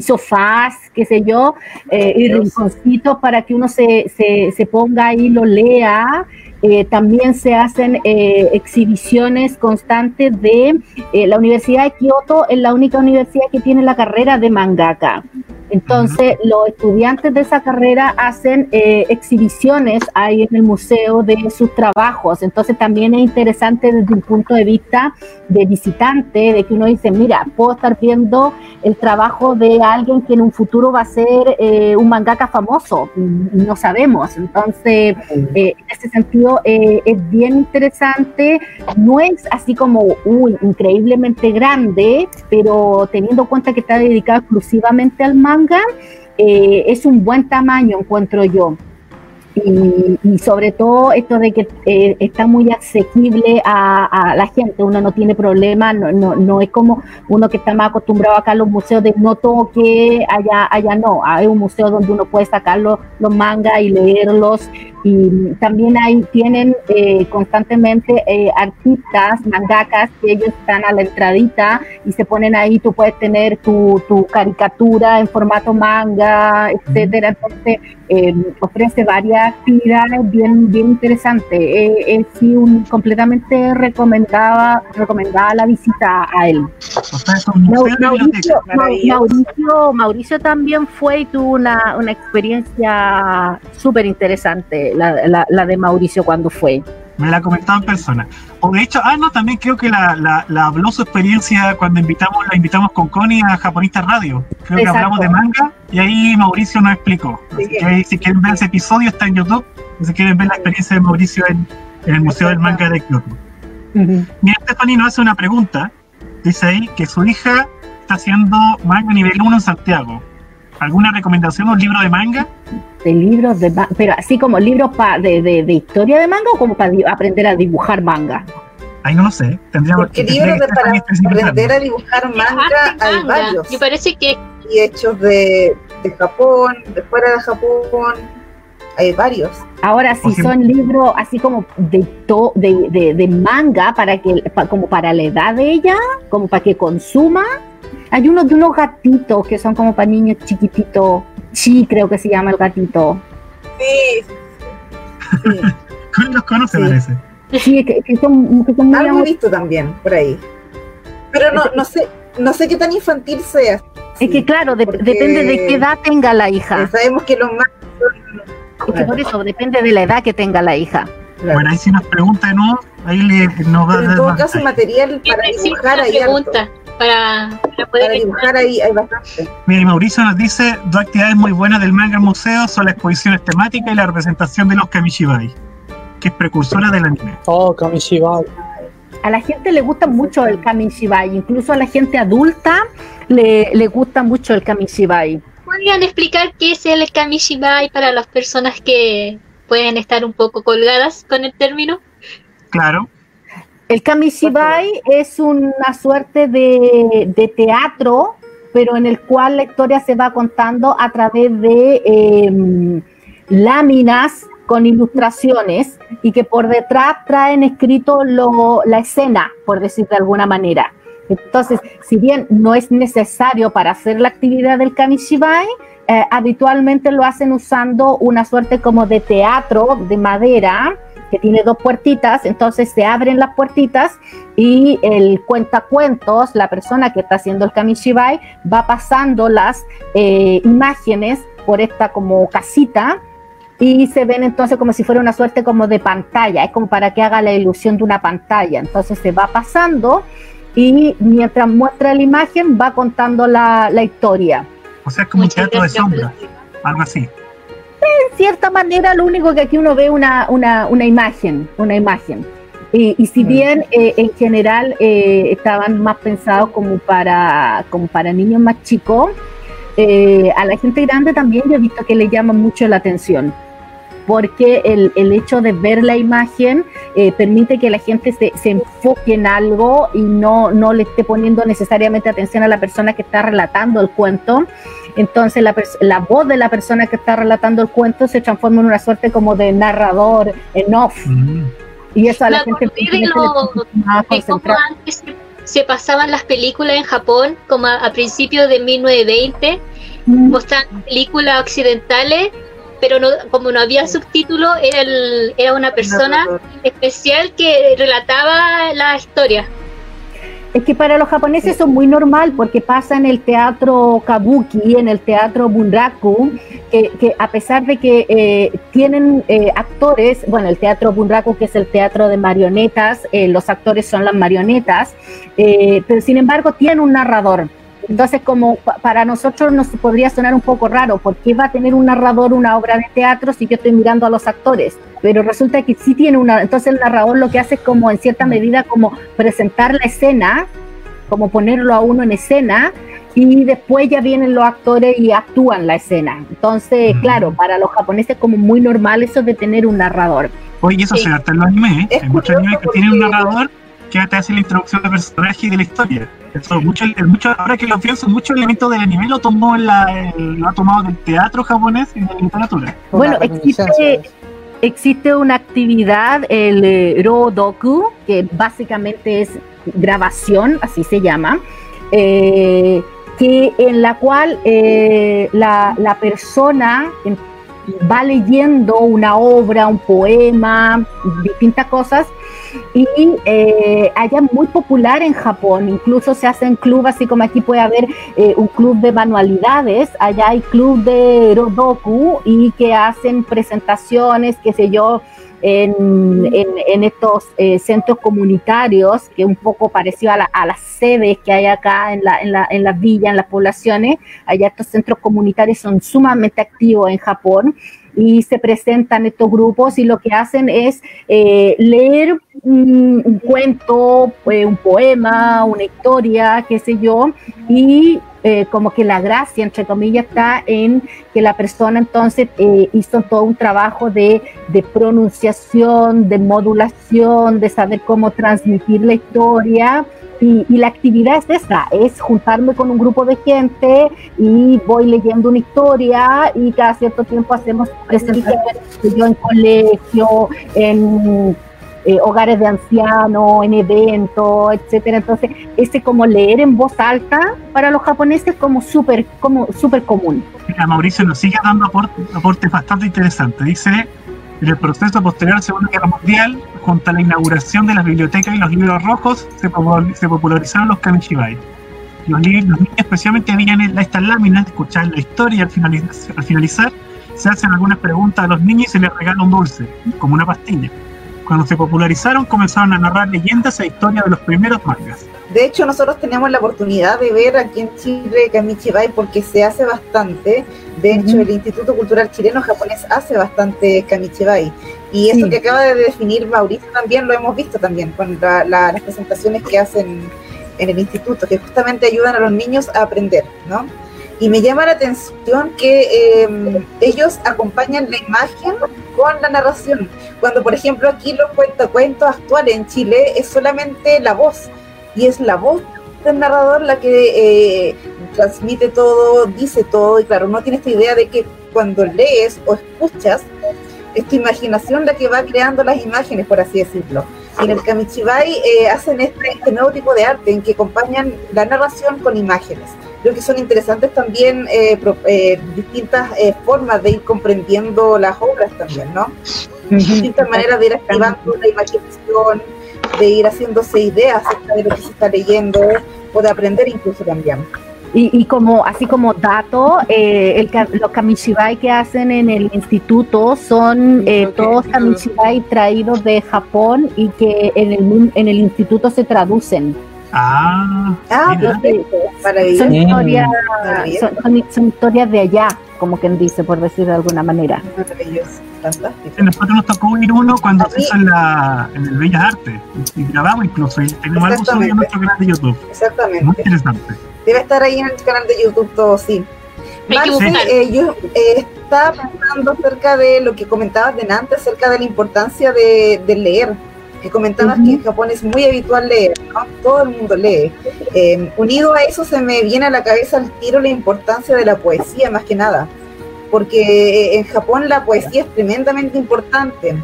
sofás, qué sé yo, eh, y rinconcitos para que uno se, se, ponga ahí y lo lea. Eh, también se hacen eh, exhibiciones constantes de la Universidad de Kioto, es la única universidad que tiene la carrera de mangaka. Entonces, los estudiantes de esa carrera hacen eh, exhibiciones ahí en el museo de sus trabajos. Entonces, también es interesante desde un punto de vista de visitante, de que uno dice, mira, puedo estar viendo el trabajo de alguien que en un futuro va a ser eh, un mangaka famoso, no sabemos. Entonces, eh, en ese sentido, es bien interesante. No es así como uy, increíblemente grande, pero teniendo en cuenta que está dedicado exclusivamente al manga, eh, es un buen tamaño, encuentro yo. Y, sobre todo esto de que eh, está muy asequible a, la gente, uno no tiene problema, no, no, no es como uno que está más acostumbrado acá a los museos de no toque, allá, allá no, hay un museo donde uno puede sacar los mangas y leerlos y también ahí tienen eh, constantemente eh, artistas, mangakas, que ellos están a la entradita y se ponen ahí, tú puedes tener tu, tu caricatura en formato manga, etcétera. Entonces, eh, ofrece varias actividades bien, bien interesantes. es sí, un, completamente recomendada, recomendada la visita a él. Mauricio, Mauricio, Mauricio, también fue y tuvo una, una experiencia súper interesante la, de Mauricio cuando fue. Me la comentaba en persona. O de hecho, ah, no, también creo que la, habló su experiencia cuando invitamos, la invitamos con Connie a Japonista Radio. Creo que hablamos de manga y ahí Mauricio nos explicó. si quieren ver ese episodio está en YouTube. Si quieren ver la experiencia de Mauricio en, el Museo del Manga de Kyoto. Mira, Stephanie nos hace una pregunta. Dice ahí que su hija está haciendo manga nivel 1 en Santiago. ¿Alguna recomendación, un libro de manga? De libros de manga, pero así como libros de, de, historia de manga o como para aprender a dibujar manga. Ay, no lo sé. Tendríamos Porque libros de, para aprender a dibujar manga hay varios. Me parece que. Y hechos de, de Japón, de fuera de Japón, hay varios. Ahora, si son libros así como de, to, de, de, de, manga, para que, como para la edad de ella, como para que consuma, hay unos de unos gatitos que son como para niños chiquititos. Sí, creo que se llama el gatito. Sí. sí. los conoce, parece. Sí, que, que son, que son Algo visto también, por ahí. Pero no, no sé, no sé qué tan infantil sea. es que claro, depende de qué edad tenga la hija. Sabemos que los más Es que por eso depende de la edad que tenga la hija. Bueno, ahí si nos pregunta de nuevo, ahí le, nos va a dar. En todo caso, material para dibujar ahí. Pregunta para, poder dibujar ahí hay bastante. Mira, Mauricio nos dice, dos actividades muy buenas del manga museo son las exposiciones temáticas y la representación de los Kamishibai, que es precursora del anime. Oh, Kamishibai. A la gente le gusta mucho el Kamishibai, incluso a la gente adulta le, le gusta mucho el Kamishibai. ¿Podrían explicar qué es el Kamishibai para las personas que pueden estar un poco colgadas con el término? Claro, el Kamishibai es una suerte de, teatro, pero en el cual la historia se va contando a través de em, láminas con ilustraciones y que por detrás traen escrito la escena, por decir de alguna manera. Entonces, si bien no es necesario para hacer la actividad del Kamishibai, eh, habitualmente lo hacen usando una suerte como de teatro de madera que tiene dos puertitas, entonces se abren las puertitas y el cuentacuentos, la persona que está haciendo el kamishibai, va pasando las eh, imágenes por esta como casita y se ven entonces como si fuera una suerte como de pantalla, es como para que haga la ilusión de una pantalla, entonces se va pasando y mientras muestra la imagen va contando la, historia. O sea, como un teatro de sombra, algo así en cierta manera lo único que aquí uno ve una, una, una imagen, una imagen. Y, si bien eh, en general eh, estaban más pensados como para, como para niños más chicos, eh, a la gente grande también yo he visto que le llama mucho la atención porque el, el, hecho de ver la imagen permite que la gente se, se, enfoque en algo y no, no le esté poniendo necesariamente atención a la persona que está relatando el cuento, entonces la, la, voz de la persona que está relatando el cuento se transforma en una suerte como de narrador en off. Mm. Y eso a la, gente antes se pasaban las películas en Japón, como a, principios de 1920, mm. mostraban películas occidentales, pero no, como no había subtítulo, era, era una persona especial que relataba la historia. Es que para los japoneses eso es muy normal porque pasa en el teatro kabuki, en el teatro bunraku, que, a pesar de que eh, tienen eh, actores, bueno, el teatro bunraku que es el teatro de marionetas, eh, los actores son las marionetas, pero sin embargo tiene un narrador. Entonces, como para nosotros nos podría sonar un poco raro, ¿por qué va a tener un narrador una obra de teatro si yo estoy mirando a los actores? Pero resulta que sí tiene una, entonces el narrador lo que hace es como en cierta medida como presentar la escena, como ponerlo a uno en escena y después ya vienen los actores y actúan la escena. Entonces, claro, para los japoneses es como muy normal eso de tener un narrador. Oye, eso se trata en los animes, ¿eh? Hay muchos animes que tienen un narrador que te hace la introducción de personaje y de la historia mucho, mucho, ahora que lo pienso, muchos elementos del anime lo tomó en la, lo ha tomado del teatro japonés y de la literatura. Bueno, existe, existe una actividad, el eh, Rodoku, que básicamente es grabación, así se llama, eh, que en la cual eh, la, la persona va leyendo una obra, un poema, distintas cosas, y eh, allá muy popular en Japón, incluso se hacen clubes, así como aquí puede haber eh, un club de manualidades, allá hay club de Rodoku y que hacen presentaciones, qué sé yo, en, en, estos eh, centros comunitarios, que es un poco parecido a, a, las sedes que hay acá en, la, en, la, en las villas, en las poblaciones. Allá estos centros comunitarios son sumamente activos en Japón y se presentan estos grupos y lo que hacen es eh, leer un, cuento, eh, un poema, una historia, qué sé yo, y eh, como que la gracia, entre comillas, está en que la persona entonces hizo todo un trabajo de, de, pronunciación, de modulación, de saber cómo transmitir la historia y, la actividad es esa, es juntarme con un grupo de gente y voy leyendo una historia y cada cierto tiempo hacemos presentaciones en colegio, en eh, hogares de ancianos, en eventos, etcétera. Entonces, ese como leer en voz alta para los japoneses como súper como super común. Mira, Mauricio nos sigue dando aportes aporte bastante interesantes. Dice en el proceso posterior a la Segunda Guerra Mundial, junto a la inauguración de las bibliotecas y los libros rojos, se, popularizaron los kamishibai. Los, niños especialmente veían estas láminas, escuchar la historia y al finalizar, se hacen algunas preguntas a los niños y se les regala un dulce, como una pastilla. Cuando se popularizaron comenzaron a narrar leyendas e historias de los primeros mangas. De hecho, nosotros tenemos la oportunidad de ver aquí en Chile Kamishibai porque se hace bastante. De hecho, el Instituto Cultural Chileno Japonés hace bastante Kamishibai. Y eso que acaba de definir Mauricio también lo hemos visto también con las presentaciones que hacen en el instituto, que justamente ayudan a los niños a aprender, ¿no? Y me llama la atención que em, ellos acompañan la imagen con la narración. Cuando, por ejemplo, aquí los cuentos actuales en Chile es solamente la voz y es la voz del narrador la que eh, transmite todo, dice todo, y claro, no tiene esta idea de que cuando lees o escuchas, es tu imaginación la que va creando las imágenes, por así decirlo. Y en el Kamichibai eh, hacen este, este, nuevo tipo de arte en que acompañan la narración con imágenes. Creo que son interesantes también eh, distintas formas de ir comprendiendo las obras también, ¿no? Distintas maneras de ir activando la imaginación, de ir haciéndose ideas acerca de lo que se está leyendo o de aprender incluso también. Y, como así como dato, eh, el, los kamishibai que hacen en el instituto son eh, todos kamishibai traídos de Japón y que en el, en el instituto se traducen. Ah, ah son, historias, son, son, historias de allá, como quien dice, por decir de alguna manera. Maravilloso. Fantástico. nosotros nos tocó ir uno cuando se hizo en, la, en el Bellas Artes y grabamos incluso y tenemos algo subido en nuestro canal de YouTube. Exactamente. Muy interesante. Debe estar ahí en el canal de YouTube todo, sí. Marce, eh, yo eh, estaba pensando acerca de lo que comentabas de antes, acerca de la importancia de, de leer. Que comentabas que en Japón es muy habitual leer, ¿no? Todo el mundo lee. Eh, unido a eso se me viene a la cabeza al tiro la importancia de la poesía, más que nada porque en Japón la poesía es tremendamente importante.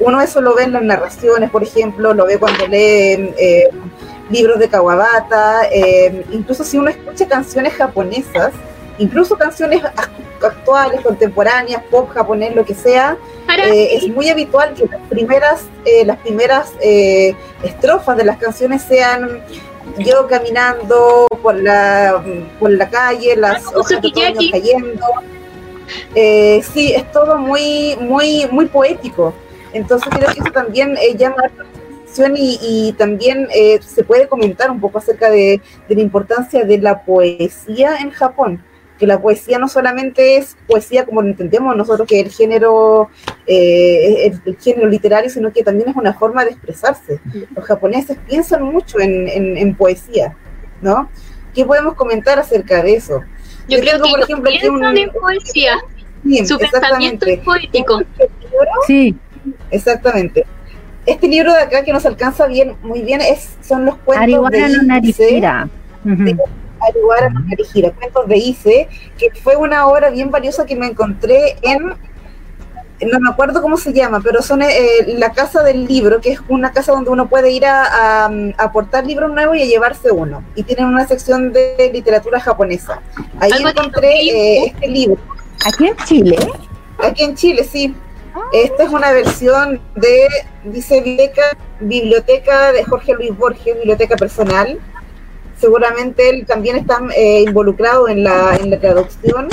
Uno eso lo ve en las narraciones, por ejemplo, lo ve cuando lee eh, libros de Kawabata, eh, incluso si uno escucha canciones japonesas, incluso canciones actuales, contemporáneas, pop japonés, lo que sea, eh, es muy habitual que las primeras, las primeras estrofas de las canciones sean yo caminando por la, por la calle, las Ah, hojas de cayendo. Eh, sí, es todo muy, muy, muy poético. Entonces creo que eso también eh, llama la atención y, y también eh, se puede comentar un poco acerca de, de la importancia de la poesía en Japón. Que la poesía no solamente es poesía como lo entendemos nosotros, que es el género, eh, el, el género literario, sino que también es una forma de expresarse. Los japoneses piensan mucho en, en- en poesía, ¿no? ¿Qué podemos comentar acerca de eso? Yo Yo creo tengo, que por ejemplo, piensan un- en poesía. Sí, Su pensamiento es poético. Sí, Exactamente. Este libro de acá que nos alcanza bien, muy bien, es, son los cuentos Ariwana no de Ise, Ujú. Ariwara no Narihira, cuentos de Ise, que fue una obra bien valiosa que me encontré en, no me acuerdo cómo se llama, pero son eh, la casa del libro, que es una casa donde uno puede ir a, a- a aportar libros nuevos y a llevarse uno. Y tienen una sección de literatura japonesa. Ahí encontré eh, este libro. Aquí en Chile, Aquí en Chile, sí. Esta es una versión de, dice biblioteca, biblioteca de Jorge Luis Borges, biblioteca personal. Seguramente él también está eh, involucrado en la, en la traducción,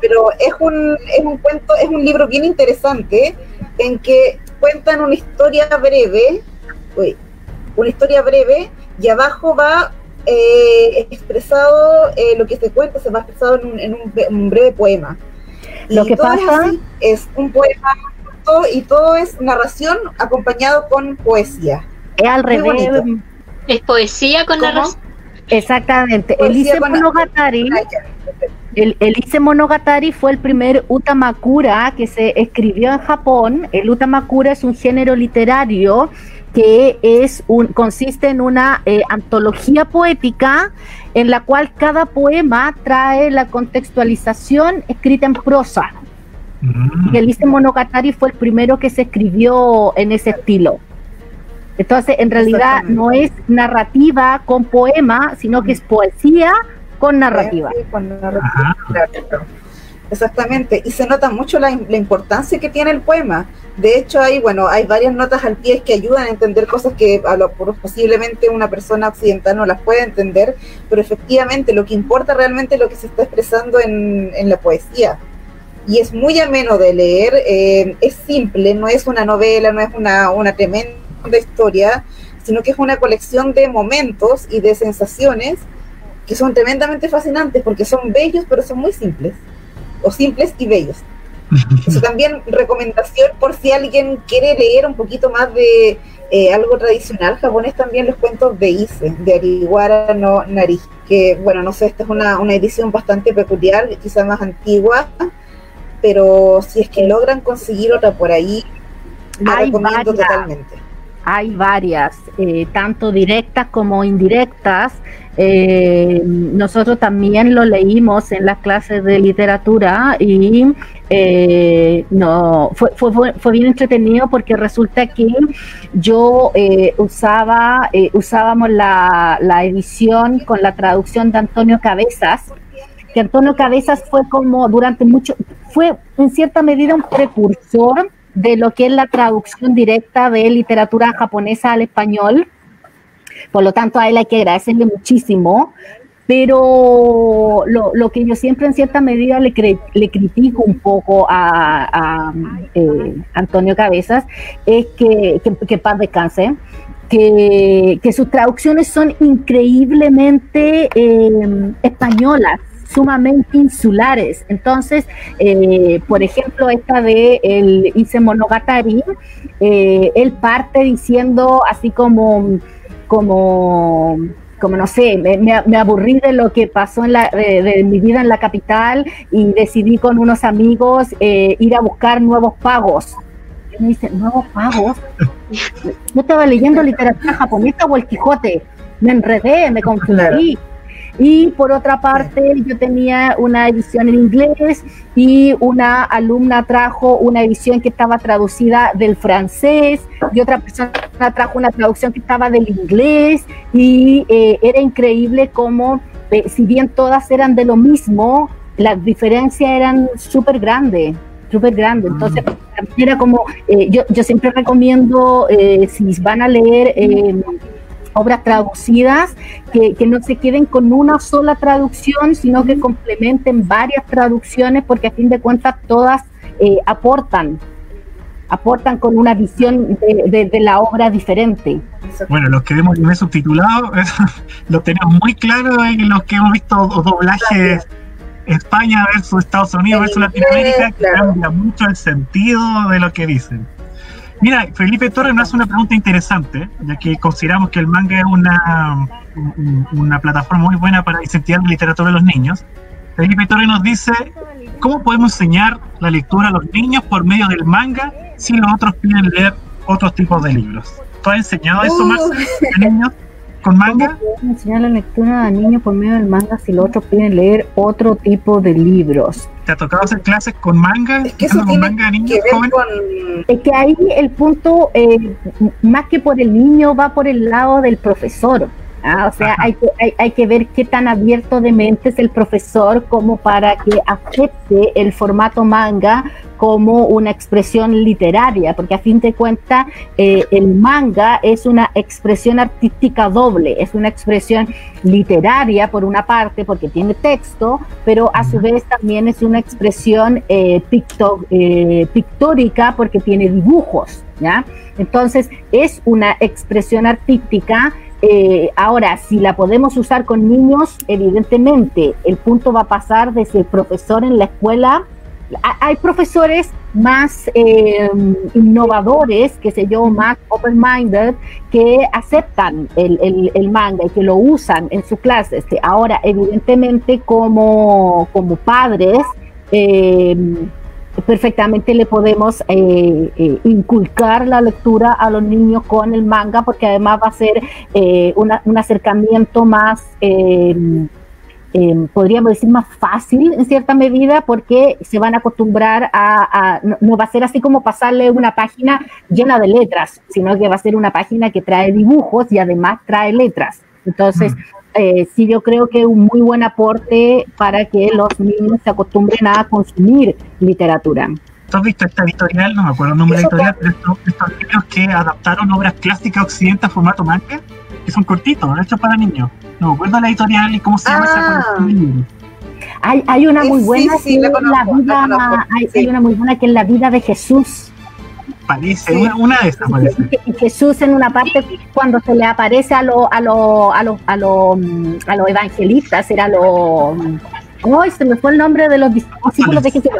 pero es un, es un cuento, es un libro bien interesante en que cuentan una historia breve, uy, una historia breve, y abajo va eh, expresado, eh, lo que se cuenta se va expresado en un, en un, bre- un breve poema. Lo que todo pasa- es un poema y todo es narración acompañado con poesía. es al Muy revés. bonito. Es poesía con ¿Cómo? narración. Exactamente. Poesía El Ise con- Monogatari, el, Monogatari fue el primer Utamakura que se escribió en Japón. El Utamakura es un género literario que es un, consiste en una eh, antología poética en la cual cada poema trae la contextualización escrita en prosa. Mm. Y el Monogatari fue el primero que se escribió en ese estilo. Entonces, en realidad no es narrativa con poema, sino que es poesía con narrativa. Sí, con narrativa. Exactamente, y se nota mucho la, la importancia que tiene el poema. De hecho, hay, bueno, hay varias notas al pie que ayudan a entender cosas que a lo, posiblemente una persona occidental no las puede entender, pero efectivamente lo que importa realmente es lo que se está expresando en, en la poesía. Y es muy ameno de leer, eh, es simple, no es una novela, no es una, una tremenda historia, sino que es una colección de momentos y de sensaciones que son tremendamente fascinantes porque son bellos, pero son muy simples, o simples y bellos. Eso también recomendación por si alguien quiere leer un poquito más de eh, algo tradicional japonés, también los cuentos de Ise, de Ariwara no Nari, que bueno, no sé, esta es una, una edición bastante peculiar, quizá más antigua, pero si es que logran conseguir otra por ahí, la recomiendo varias. totalmente. Hay varias, eh, tanto directas como indirectas. Eh, nosotros también lo leímos en las clases de literatura y eh, no fue, fue, fue- bien entretenido porque resulta que yo eh, usaba eh, usábamos la, la edición con la traducción de Antonio Cabezas que Antonio Cabezas fue como durante mucho fue en cierta medida un precursor de lo que es la traducción directa de literatura japonesa al español. Por lo tanto, a él hay que agradecerle muchísimo. Pero lo, lo que yo siempre en cierta medida le, cre- le critico un poco a, eh, Antonio Cabezas es que, que, que paz descanse, que, que sus traducciones son increíblemente eh, españolas, sumamente insulares. Entonces, eh, por ejemplo, esta de el Ise Monogatari, eh, él parte diciendo así como, como, como no sé, me, me- aburrí de lo que pasó en la, de, mi vida en la capital y decidí con unos amigos eh, ir a buscar nuevos pagos. Me dice, ¿nuevos pagos? Yo estaba leyendo literatura japonesa o el Quijote. Me enredé, me confundí. Y por otra parte, yo tenía una edición en inglés y una alumna trajo una edición que estaba traducida del francés y otra persona trajo una traducción que estaba del inglés y eh, era increíble como, eh, si bien todas eran de lo mismo, las diferencias eran súper grandes, súper grandes. Entonces, era como, eh, yo, yo siempre recomiendo, eh, si van a leer... eh, obras traducidas, que, que, no se queden con una sola traducción, sino que complementen varias traducciones, porque a fin de cuentas todas eh, aportan, aportan con una visión de, de, la obra diferente. Bueno, los que vemos el subtitulado lo tenemos muy claro en los que hemos visto doblajes España versus Estados Unidos versus Latinoamérica, que cambia mucho el sentido de lo que dicen. Mira, Felipe Torres nos hace una pregunta interesante, ya que consideramos que el manga es una, una plataforma muy buena para incentivar la literatura de los niños. Felipe Torres nos dice, ¿cómo podemos enseñar la lectura a los niños por medio del manga si los otros piden leer otros tipos de libros? ¿Tú has enseñado eso, más a niños? Con manga. ¿Cómo enseñar la lectura a niños por medio del manga si los otros piden leer otro tipo de libros? ¿Te ha tocado hacer clases con manga? Es que, con manga niños jóvenes? es que ahí el punto, eh, más que por el niño, va por el lado del profesor. ¿Ah? O sea, hay que, hay, hay que ver qué tan abierto de mente es el profesor como para que acepte el formato manga como una expresión literaria, porque a fin de cuentas eh, el manga es una expresión artística doble, es una expresión literaria por una parte porque tiene texto, pero a su vez también es una expresión eh, eh, pictórica porque tiene dibujos, ¿ya? Entonces es una expresión artística ahora, si la podemos usar con niños, evidentemente el punto va a pasar desde el profesor en la escuela hay profesores más eh, innovadores, que sé yo, más open-minded, que aceptan el, manga y que lo usan en su clase. Este, ahora, evidentemente, como, como padres, eh, perfectamente le podemos eh, inculcar la lectura a los niños con el manga, porque además va a ser un acercamiento más Em, podríamos decir, más fácil en cierta medida porque se van a acostumbrar a, no, va a ser así como pasarle una página llena de letras, sino que va a ser una página que trae dibujos y además trae letras. Entonces, mm. Eh, sí, yo creo que es un muy buen aporte para que los niños se acostumbren a consumir literatura. ¿Tú has visto esta editorial? No me acuerdo el nombre de la editorial, pero estos, estos libros que adaptaron obras clásicas occidentales a formato manga, que son cortitos, hechos para niños. No me acuerdo la editorial y cómo se llama esa ah. hay, hay una muy buena que es la vida, hay, una muy buena que es la vida de Jesús. Parece, una, de esas parece. Y Jesús en una parte cuando se le aparece a los a los a los a los a los evangelistas, era lo Ay, se me fue el nombre de los discípulos de Jesús.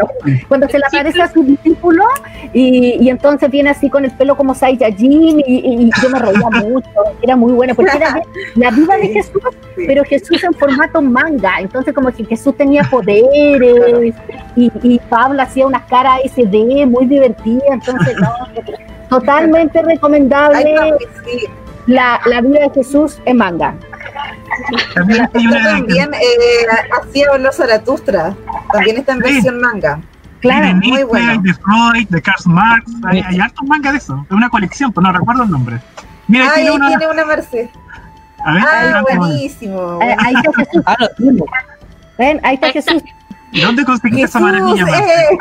Cuando se le aparece a su discípulo y, y entonces viene así con el pelo como Saiyajin y, y yo me reía mucho, era muy bueno, porque era la vida de Jesús, pero Jesús en formato manga, entonces como si Jesús tenía poderes y, y Pablo hacía unas caras SD muy divertidas, entonces no, totalmente recomendable la, la vida de Jesús en manga. También, también eh, hacía los Zaratustra, también está en versión manga. Claro, muy bueno. De Freud, de Karl Marx, hay, hay hartos mangas de eso, de una colección, pero no recuerdo el nombre. Mira, tiene, una... tiene una Merced. A ver, ah, buenísimo. Eh, ahí está Jesús. Ah, Ven, ahí está Jesús. ¿Y dónde conseguiste esa maravilla, eh.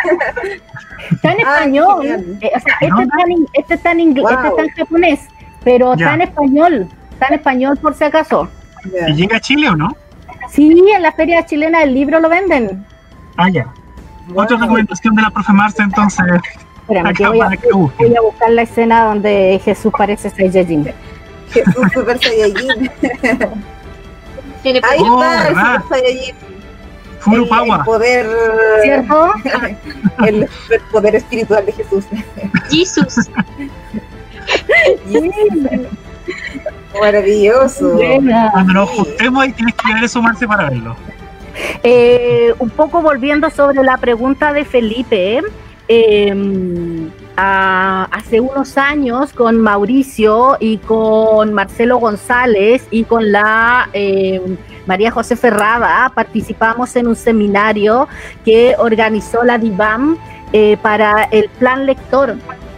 Está en español. Eh, o sea, este está en, este está en inglés, este está en japonés, pero está en español. Está en español por si acaso. ¿Y llega a Chile o no? Sí, en la feria chilena del libro lo venden. Ah, ya. Otra recomendación de la profe Marce, entonces. Espérame, que voy, a, voy, a, buscar la escena donde Jesús parece Saiyajin. Jesús Super Saiyajin. Ahí oh, está el Super Saiyajin. Furupawa. El, poder. ¿Cierto? el, poder espiritual de Jesús. Jesús. Maravilloso. Cuando nos juntemos ahí tienes que ir a sumarse para verlo. Eh, un poco volviendo sobre la pregunta de Felipe, em, hace unos años con Mauricio y con Marcelo González y con la em, María José Ferrada participamos en un seminario que organizó la DIVAM eh, para el plan lector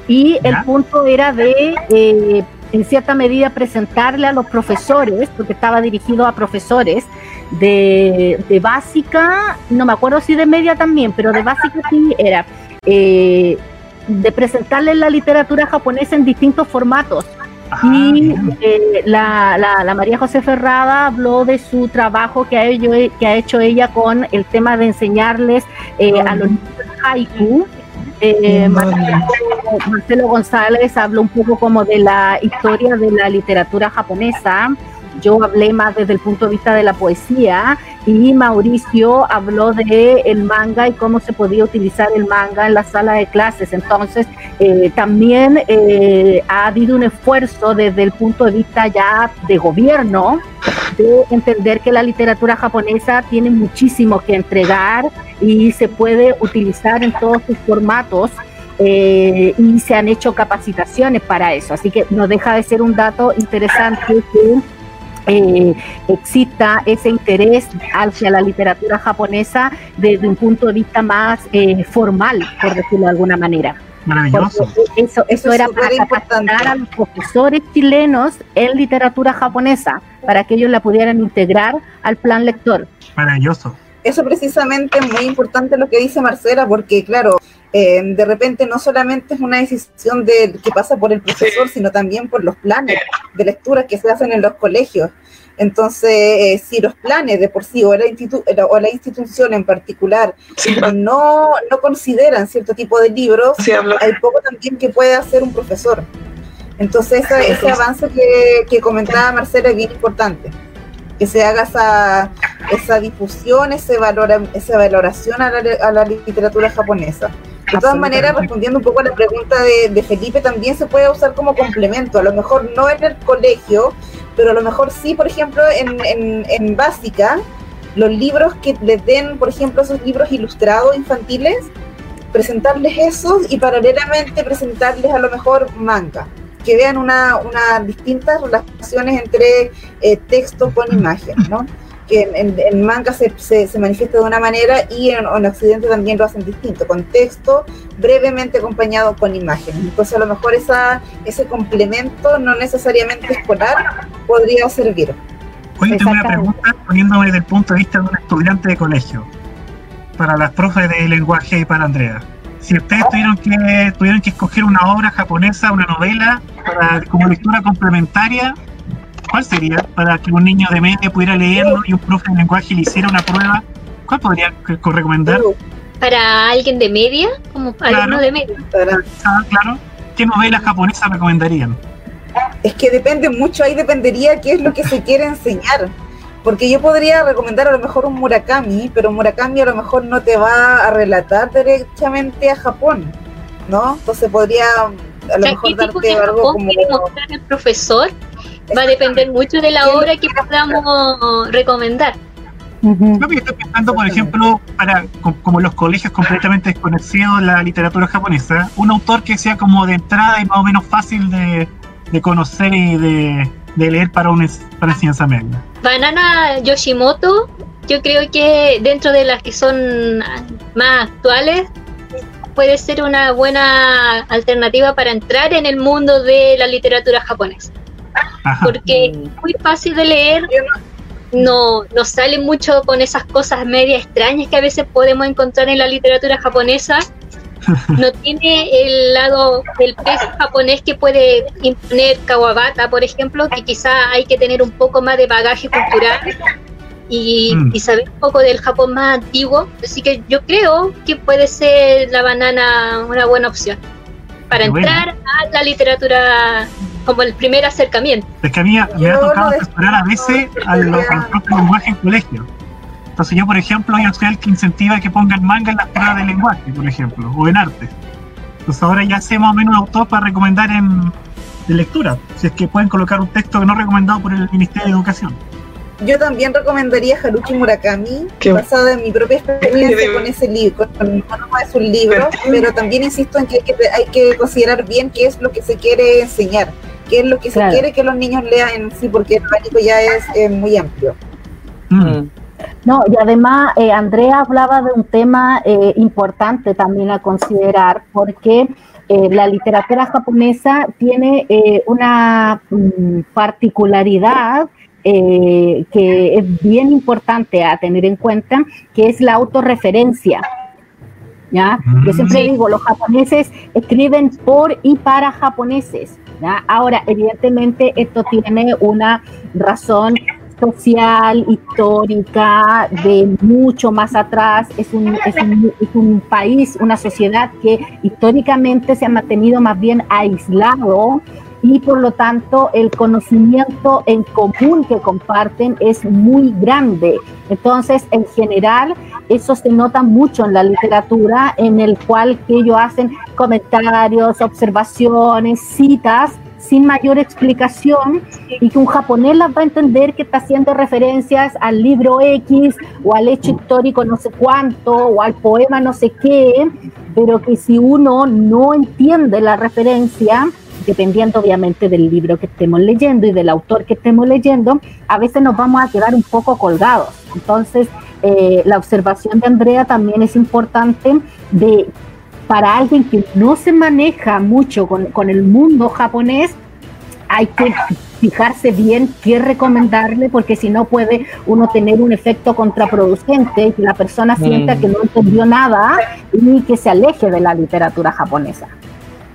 y el punto era de eh, en cierta medida presentarle a los profesores, porque estaba dirigido a profesores de, básica, no me acuerdo si de media también, pero de básica sí era, eh, de presentarle la literatura japonesa en distintos formatos, y eh, la, la, María José Ferrada habló de su trabajo que ha, hecho, que ha hecho ella con el tema de enseñarles eh, a los haiku. Eh, Marcelo, González habló un poco como de la historia de la literatura japonesa yo hablé más desde el punto de vista de la poesía y Mauricio habló de el manga y cómo se podía utilizar el manga en la sala de clases. Entonces, eh, también eh, ha habido un esfuerzo desde el punto de vista ya de gobierno de entender que la literatura japonesa tiene muchísimo que entregar y se puede utilizar en todos sus formatos eh, y se han hecho capacitaciones para eso. Así que no deja de ser un dato interesante que eh, exista ese interés hacia la literatura japonesa desde un punto de vista más eh, formal, por decirlo de alguna manera. Maravilloso. Eso, eso, era para capacitar a los profesores chilenos en literatura japonesa, para que ellos la pudieran integrar al plan lector. Maravilloso. Eso precisamente es muy importante lo que dice Marcela, porque claro, eh, de repente no solamente es una decisión de, que pasa por el profesor, sino también por los planes de lectura que se hacen en los colegios. Entonces, eh, si los planes de por sí o la, o la institución en particular no, no consideran cierto tipo de libros, hay poco también que puede hacer un profesor. Entonces, ese avance que, que comentaba Marcela es bien importante que se haga esa, esa difusión, ese valora, esa valoración a la, a la literatura japonesa. De todas maneras, respondiendo un poco a la pregunta de, Felipe, también se puede usar como complemento, a lo mejor no en el colegio, pero a lo mejor sí, por ejemplo, en, en, en básica, los libros que les den, por ejemplo, esos libros ilustrados infantiles, presentarles esos y paralelamente presentarles a lo mejor manga, que vean una, una distintas relaciones entre eh, texto con imagen, ¿no? Que en, manga se, se, manifiesta de una manera y en, Occidente también lo hacen distinto, con texto brevemente acompañado con imágenes. Entonces a lo mejor esa, ese complemento no necesariamente escolar podría servir. Oye, tengo una pregunta poniéndome desde el punto de vista de un estudiante de colegio, para las profes de lenguaje y para Andrea. Si ustedes tuvieron que, tuvieron que escoger una obra japonesa, una novela, para, como lectura complementaria, ¿cuál sería para que un niño de media pudiera leerlo y un profe de lenguaje le hiciera una prueba? ¿Cuál podría recomendar? Para alguien de media, como para claro. de media. Ah, claro. ¿Qué novela japonesa recomendarían? Es que depende mucho, ahí dependería qué es lo que se quiere enseñar. Porque yo podría recomendar a lo mejor un Murakami, pero Murakami a lo mejor no te va a relatar directamente a Japón, ¿no? Entonces podría a lo mejor darte algo como... el profesor va a depender mucho de la obra que podamos recomendar. Yo estoy pensando, por ejemplo, para como los colegios completamente desconocidos la literatura japonesa, un autor que sea como de entrada y más o menos fácil de, conocer y de, leer para, un, para enseñanza media. Banana Yoshimoto, yo creo que dentro de las que son más actuales, puede ser una buena alternativa para entrar en el mundo de la literatura japonesa porque es muy fácil de leer, no, no sale mucho con esas cosas media extrañas que a veces podemos encontrar en la literatura japonesa. No tiene el lado del pez japonés que puede imponer Kawabata, por ejemplo, que quizá hay que tener un poco más de bagaje cultural y, mm. y, saber un poco del Japón más antiguo. Así que yo creo que puede ser la banana una buena opción para entrar a la literatura como el primer acercamiento. Es que a mí me ha tocado asesorar a veces al, propio lenguaje en colegio. Entonces yo, por ejemplo, yo soy el que incentiva que pongan manga en las pruebas de lenguaje, por ejemplo, o en arte. Entonces ahora ya sé más o menos un autor para recomendar en de lectura, si es que pueden colocar un texto que no recomendado por el Ministerio de Educación. Yo también recomendaría Haruki Murakami, basado en mi propia experiencia con ese libro, con, no es un libro, pero también insisto en que hay, que considerar bien qué es lo que se quiere enseñar, qué es lo que se quiere que los niños lean en sí, porque el pánico ya es muy amplio. Mm. No, y además eh, Andrea hablaba de un tema eh, importante también a considerar, porque eh, la literatura japonesa tiene una mm, particularidad eh, que es bien importante a tener en cuenta, que es la autorreferencia. ¿Ya? Yo siempre digo, los japoneses escriben por y para japoneses, ¿ya? Ahora, evidentemente, esto tiene una razón social, histórica, de mucho más atrás. Es un, es un, es un país, una sociedad que históricamente se ha mantenido más bien aislado y por lo tanto el conocimiento en común que comparten es muy grande. Entonces, en general, eso se nota mucho en la literatura, en el cual ellos hacen comentarios, observaciones, citas sin mayor explicación y que un japonés las va a entender que está haciendo referencias al libro X o al hecho histórico no sé cuánto o al poema no sé qué, pero que si uno no entiende la referencia, dependiendo obviamente del libro que estemos leyendo y del autor que estemos leyendo, a veces nos vamos a quedar un poco colgados. Entonces, eh, la observación de Andrea también es importante de para alguien que no se maneja mucho con, con el mundo japonés, hay que fijarse bien qué recomendarle, porque si no puede uno tener un efecto contraproducente y que la persona sienta mm. que no entendió nada y que se aleje de la literatura japonesa.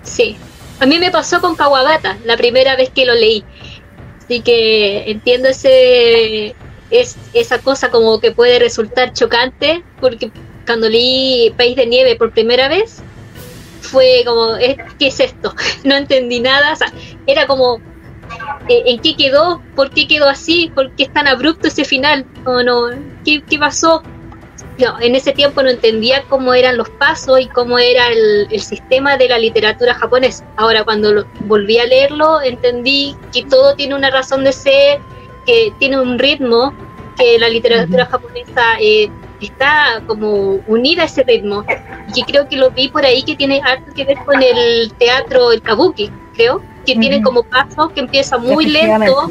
Sí, a mí me pasó con Kawabata la primera vez que lo leí. Así que entiendo ese es, esa cosa como que puede resultar chocante, porque cuando leí País de Nieve por primera vez, fue como, ¿qué es esto? No entendí nada, era como, eh, ¿en qué quedó? ¿Por qué quedó así? ¿Por qué es tan abrupto ese final? ¿O no? ¿Qué, qué pasó? En ese tiempo no entendía cómo eran los pasos y cómo era el, sistema de la literatura japonesa. Ahora cuando volví a leerlo entendí que todo tiene una razón de ser, que tiene un ritmo, que la literatura japonesa eh, está como unida a ese ritmo. Y creo que lo vi por ahí que tiene algo que ver con el teatro, el kabuki, creo, que tiene como pasos que empieza muy lento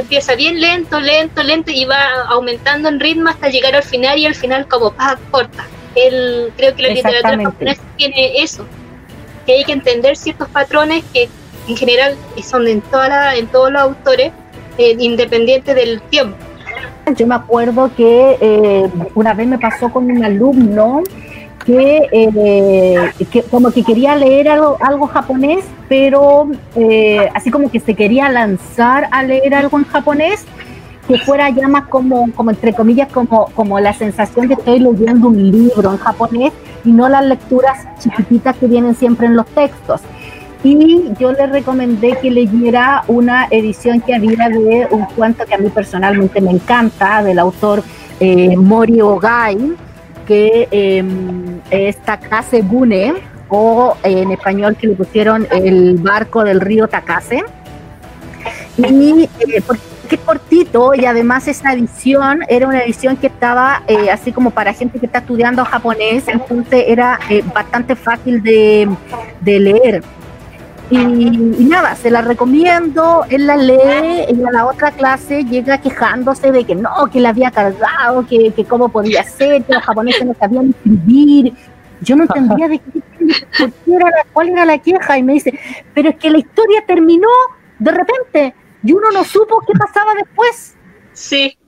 empieza bien lento, lento, lento y va aumentando en ritmo hasta llegar al final y al final como pa, corta. El, creo que la literatura japonesa tiene eso, que hay que entender ciertos patrones que en general son en, toda en todos los autores, eh, independiente del tiempo. Yo me acuerdo que eh, una vez me pasó con un alumno eh, que, como que quería leer algo, algo japonés, pero eh, así como que se quería lanzar a leer algo en japonés, que fuera ya más como, como entre comillas, como, como la sensación de estoy leyendo un libro en japonés y no las lecturas chiquititas que vienen siempre en los textos. Y yo le recomendé que leyera una edición que había de un cuento que a mí personalmente me encanta, del autor eh, Mori Ogai, que eh, es Takase Bune, o en español que le pusieron el barco del río Takase. Y eh, qué cortito, y además esa edición era una edición que estaba eh, así como para gente que está estudiando japonés, entonces era eh, bastante fácil de, de leer. Y, nada, se la recomiendo, él la lee y a la otra clase llega quejándose de que no, que la había cargado, que, que cómo podía ser, que los japoneses no sabían escribir. Yo no entendía de qué, era cuál era la queja y me dice, pero es que la historia terminó de repente y uno no supo qué pasaba después. Sí.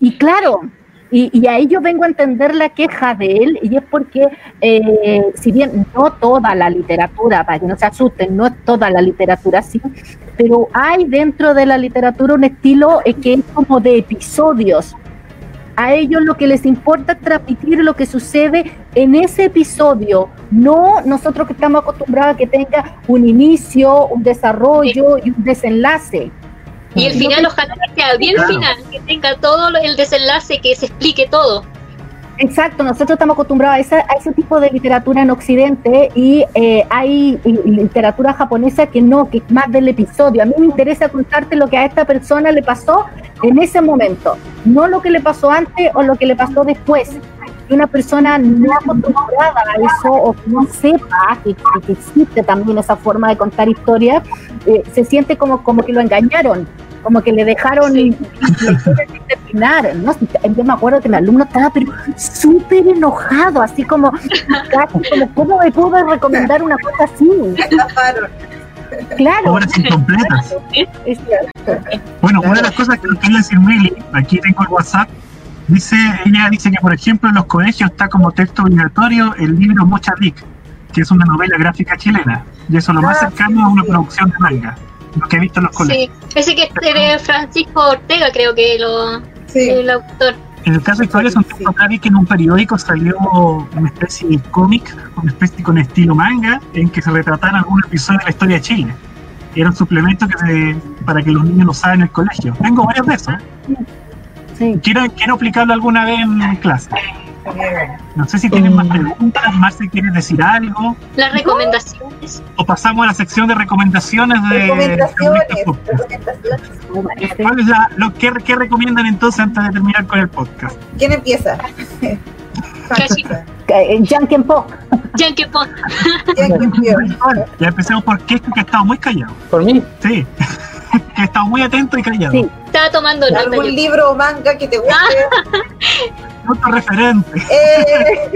Y claro, y, ahí yo vengo a entender la queja de él, y es porque, eh, si bien no toda la literatura, para que no se asusten, no es toda la literatura así, pero hay dentro de la literatura un estilo eh, que es como de episodios. A ellos lo que les importa es transmitir lo que sucede en ese episodio, no nosotros que estamos acostumbrados a que tenga un inicio, un desarrollo y un desenlace. Y el final ojalá sea bien final, que tenga todo el desenlace, que se explique todo. Exacto, nosotros estamos acostumbrados a, esa, a ese tipo de literatura en Occidente y eh, hay literatura japonesa que no, que es más del episodio. A mí me interesa contarte lo que a esta persona le pasó en ese momento, no lo que le pasó antes o lo que le pasó después. Que una persona no acostumbrada a eso o que no sepa que, existe también esa forma de contar historias, eh, se siente como, como que lo engañaron como que le dejaron terminar, ¿no? Yo me acuerdo que mi alumno estaba pero súper enojado, así como, como, ¿cómo me pudo recomendar una cosa así? Claro. Obras incompletas. Bueno, una de las cosas que quería decir Meli, aquí tengo el WhatsApp, Dice, ella dice que, por ejemplo, en los colegios está como texto obligatorio el libro Mocha Dick, que es una novela gráfica chilena. Y eso es lo más Ah, cercano a sí, una sí. producción de manga, lo que he visto en los colegios. Sí, ese que es de Francisco Ortega, creo que lo, Sí. el autor. En el caso de historias, un tiempo acá vi que en un periódico salió una especie de cómic, una especie con estilo manga, en que se retrataban algunos episodios de la historia de Chile. Era un suplemento que se, para que los niños lo saben en el colegio. Tengo varios de esos. Sí. Quiero, quiero aplicarlo alguna vez en clase. No sé si tienen Mm. más preguntas, Marce quiere decir algo, Las recomendaciones. o pasamos a la sección de recomendaciones de... Recomendaciones. de estos podcasts. recomendaciones. me parece. ¿Cuál es la- lo que, qué recomiendan entonces antes de terminar con el podcast? ¿Quién empieza? Casi. Eh, Janken Po. Yankee Pop. ¿Quién empieza? Ya empecemos por Keiko, que ha estado muy callado. Por mí, Sí, que ha estado muy atento y callado. Sí. Estaba tomando nota. ¿Algún yo. libro o manga que te guste? Otro referente. Eh,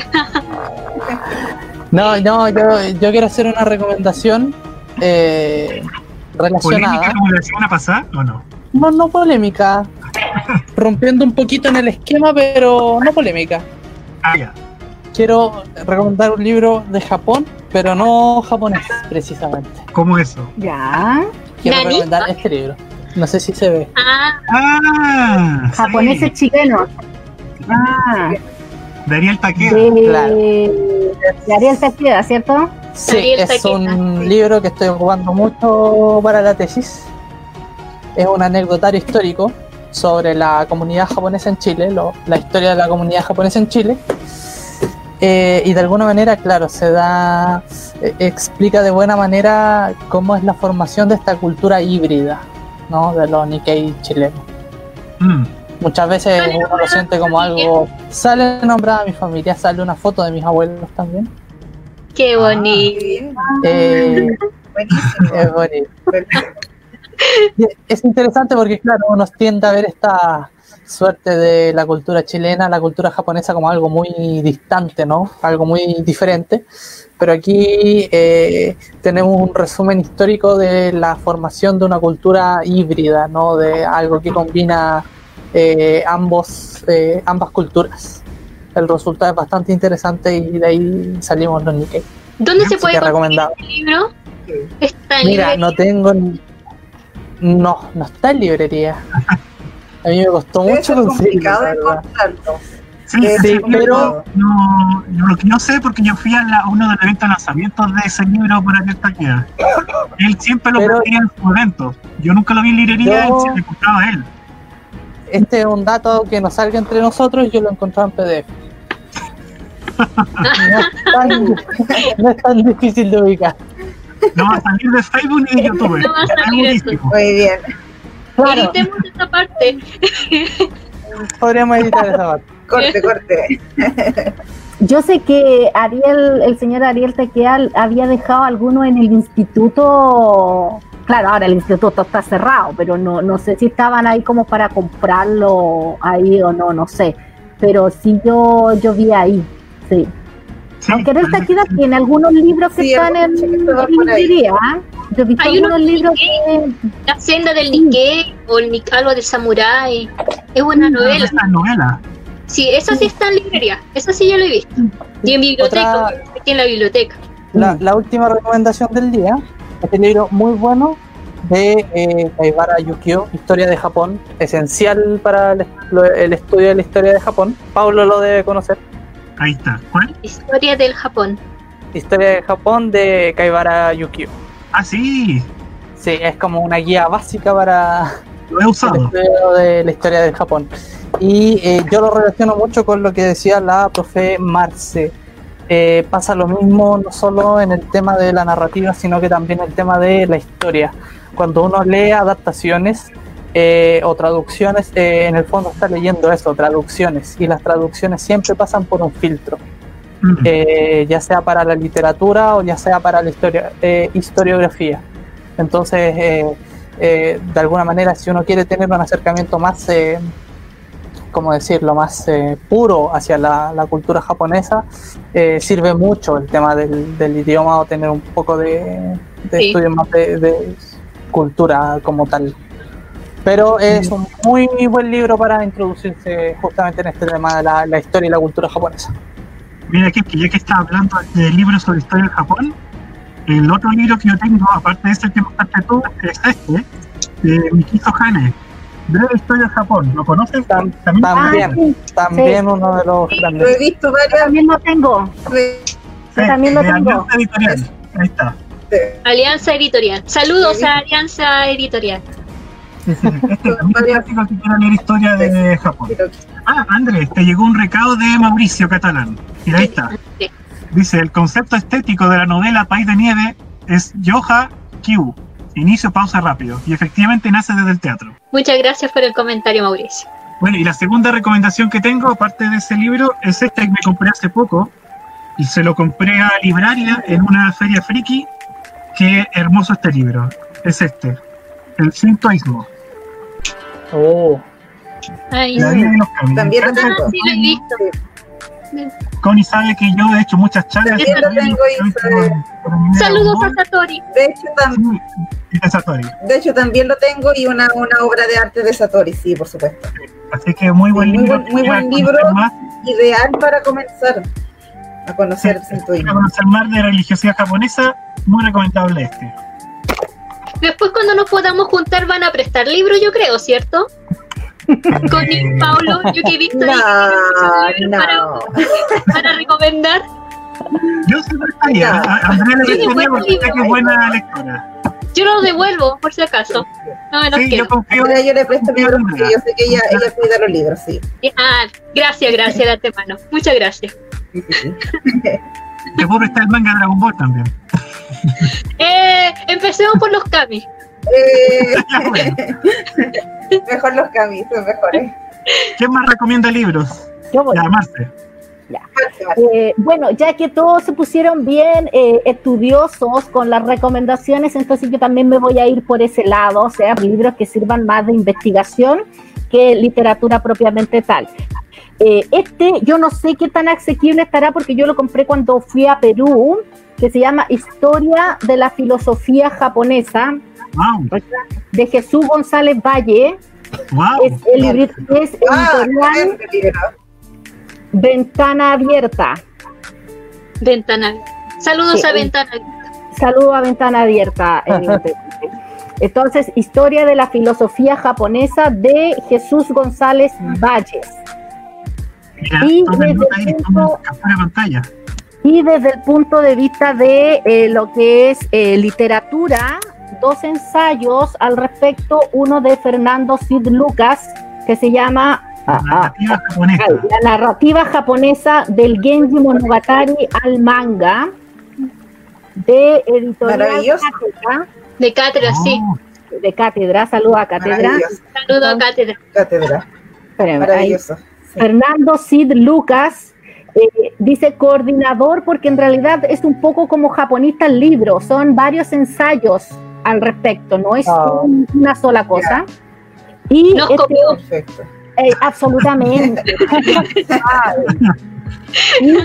no, no, yo, yo quiero hacer una recomendación eh, relacionada. ¿Polémica como la semana pasada o no? No, no polémica. Rompiendo un poquito en el esquema, pero no polémica. Ah, ya. Quiero recomendar un libro de Japón, pero no japonés, precisamente. ¿Cómo eso? Ya. Quiero ¿Nani? recomendar este libro. No sé si se ve. Ah, Ah, Japoneses chilenos. Ah, Sí, Darío Taqueda. de, Claro. de Ariel Taqueda, ¿cierto? Sí, es Taqueda, un sí. libro que estoy ocupando mucho para la tesis. Es un anecdotario histórico sobre la comunidad japonesa en Chile, lo- la historia de la comunidad japonesa en Chile. Eh, y de alguna manera, claro, se da, eh, explica de buena manera cómo es la formación de esta cultura híbrida, ¿no? De los Nikkei chilenos. Mm, Muchas veces uno lo siente como algo. Sale nombrada mi familia, sale una foto de mis abuelos también. qué bonito. bien, Eh, buenísimo. es bonito. Es interesante porque, claro, uno tiende a ver esta suerte de la cultura chilena, la cultura japonesa como algo muy distante, ¿no? Algo muy diferente. Pero aquí eh, tenemos un resumen histórico de la formación de una cultura híbrida, ¿no? De algo que combina eh, ambos, eh, ambas culturas. El resultado es bastante interesante y de ahí salimos los Nikkei. ¿Dónde se puede conseguir recomendado. este libro? Está en Mira, librería. no tengo. No, no está en librería. A mí me costó mucho conseguirlo. Sí, Debe Sí, pero- no, yo lo que yo sé porque yo fui a, la- a uno de los eventos de lanzamiento de ese libro por Ariel Taqueda. Él siempre lo pedía en su evento. Yo nunca lo vi en librería Yo- y se me gustaba a él. Este es un dato que nos salga entre nosotros y yo lo encontré en PDF. No es tan, no es tan difícil de ubicar. No va a salir de Facebook ni de YouTube. No va a Es salir eso. buenísimo. Muy bien. Claro, Editemos esta parte. podríamos editar esa parte. Corte, corte. Yo sé que Ariel, el señor Ariel Taqueda había dejado alguno en el instituto. Claro, ahora el instituto está cerrado, pero no, no sé si estaban ahí como para comprarlo ahí o no, no sé. Pero sí yo, yo vi ahí, sí. Sí, Aunque que sí. tiene algunos libros que Sí, están en, librería. Yo he visto Hay unos algunos libros que La senda del Nikkei o el algo del samurái. Es una novela. Esa novela. Sí, eso sí está en librería. Eso sí yo lo he visto. Y en biblioteca. Otra- Aquí en la biblioteca. La, la última recomendación del día, este libro muy bueno de eh, Kaibara Yukio, Historia de Japón, esencial para el estudio de la historia de Japón. Pablo lo debe conocer. Ahí está. ¿Cuál? Historia del Japón. Historia de Japón de Kaibara Yukio. Ah, sí. Sí, es como una guía básica para Lo he el usado. estudio de la historia del Japón. Y eh, yo lo relaciono mucho con lo que decía la profe Marce. Eh, pasa lo mismo no solo en el tema de la narrativa, sino que también el tema de la historia. Cuando uno lee adaptaciones eh, o traducciones, eh, en el fondo está leyendo eso, traducciones. Y las traducciones siempre pasan por un filtro. Mm. eh, ya sea para la literatura o ya sea para la historia, eh, historiografía. Entonces, eh, eh, de alguna manera, si uno quiere tener un acercamiento más, eh, ¿cómo decirlo?, más eh, puro hacia la, la cultura japonesa, eh, sirve mucho el tema del, del idioma o tener un poco de, de Sí. estudio más de, de cultura como tal. Pero es un muy buen libro para introducirse justamente en este tema de la, historia y la cultura japonesa. Mira, que ya que está hablando de libros sobre historia de Japón, el otro libro que yo tengo, aparte de este que mostraste tú, es este, de Mikizo Hane, Breve Historia de Japón. ¿Lo conoces? también, también, ah, también uno de los grandes. Lo he visto varias. También lo tengo. también lo tengo. Alianza Editorial. Ahí está. Alianza Editorial. Saludos a Alianza Editorial. Este es que quiero leer historia de Japón. Ah, Andrés, te llegó un recado de Mauricio Catalán. Mira, ahí está. Dice, el concepto estético de la novela País de Nieve es Yoha Kyu. Inicio, pausa rápido. Y efectivamente nace desde el teatro. Muchas gracias por el comentario, Mauricio. Bueno, y la segunda recomendación que tengo, aparte de ese libro, es este que me compré hace poco. Y se lo compré a Libraria en una feria friki. Qué hermoso este libro. Es este. El sintoísmo. Oh. Ay, También lo tengo. Ah, sí, lo he visto. Connie sabe que yo he hecho muchas charlas. También lo tengo y Saludos a Satori. De hecho, también. De hecho, también lo tengo y una, una obra de arte de Satori, sí, por supuesto. Así que muy buen libro. Muy buen, libro, ideal para comenzar a conocer el sintoísmo. Para conocer más de religiosidad japonesa, muy recomendable este. Después cuando nos podamos juntar van a prestar libros, yo creo, ¿cierto? Con Nick Paulo, yo que he visto no, no. Para, para, recomendar. Yo sí prestaría. No. Andrea le que es buena lectora. Yo lo devuelvo, por si acaso. No me sí, yo confío. Andrea, yo le presto libros porque yo sé que ella, ella cuida los libros, sí. Ah, gracias, gracias de antemano. Muchas gracias. Te puedo prestar el manga Dragon Ball también. Eh, empecemos por los Kami. Eh, mejor los Kami, son mejores. ¿Quién más recomienda libros? Yo voy. Marce. Ya. Eh, bueno, ya que todos se pusieron bien eh, estudiosos con las recomendaciones, entonces yo también me voy a ir por ese lado, o sea, libros que sirvan más de investigación que literatura propiamente tal. Eh, este, yo no sé qué tan asequible estará porque yo lo compré cuando fui a Perú, que se llama Historia de la Filosofía Japonesa, de Jesús González Valle. Es, el, es ah, editorial Ventana Abierta. Ventana. Saludos a Ventana Saludos a Ventana Abierta. Entonces, Historia de la Filosofía Japonesa de Jesús González Valles. y, desde el punto, y desde el punto de vista de eh, lo que es eh, literatura, dos ensayos al respecto, uno de Fernando Sid Lucas, que se llama la narrativa, japonesa. la narrativa japonesa del Genji Monogatari al manga, de editorial Cátedra. De Cátedra, sí. Oh. De Cátedra, saludo a Cátedra. Saludo a Cátedra. Cátedra. Maravilloso. Fernando Sid Lucas eh, dice coordinador porque en realidad es un poco como japonista el libro, son varios ensayos al respecto, no es oh. una sola cosa. Y Nos este, perfecto. Eh, absolutamente. y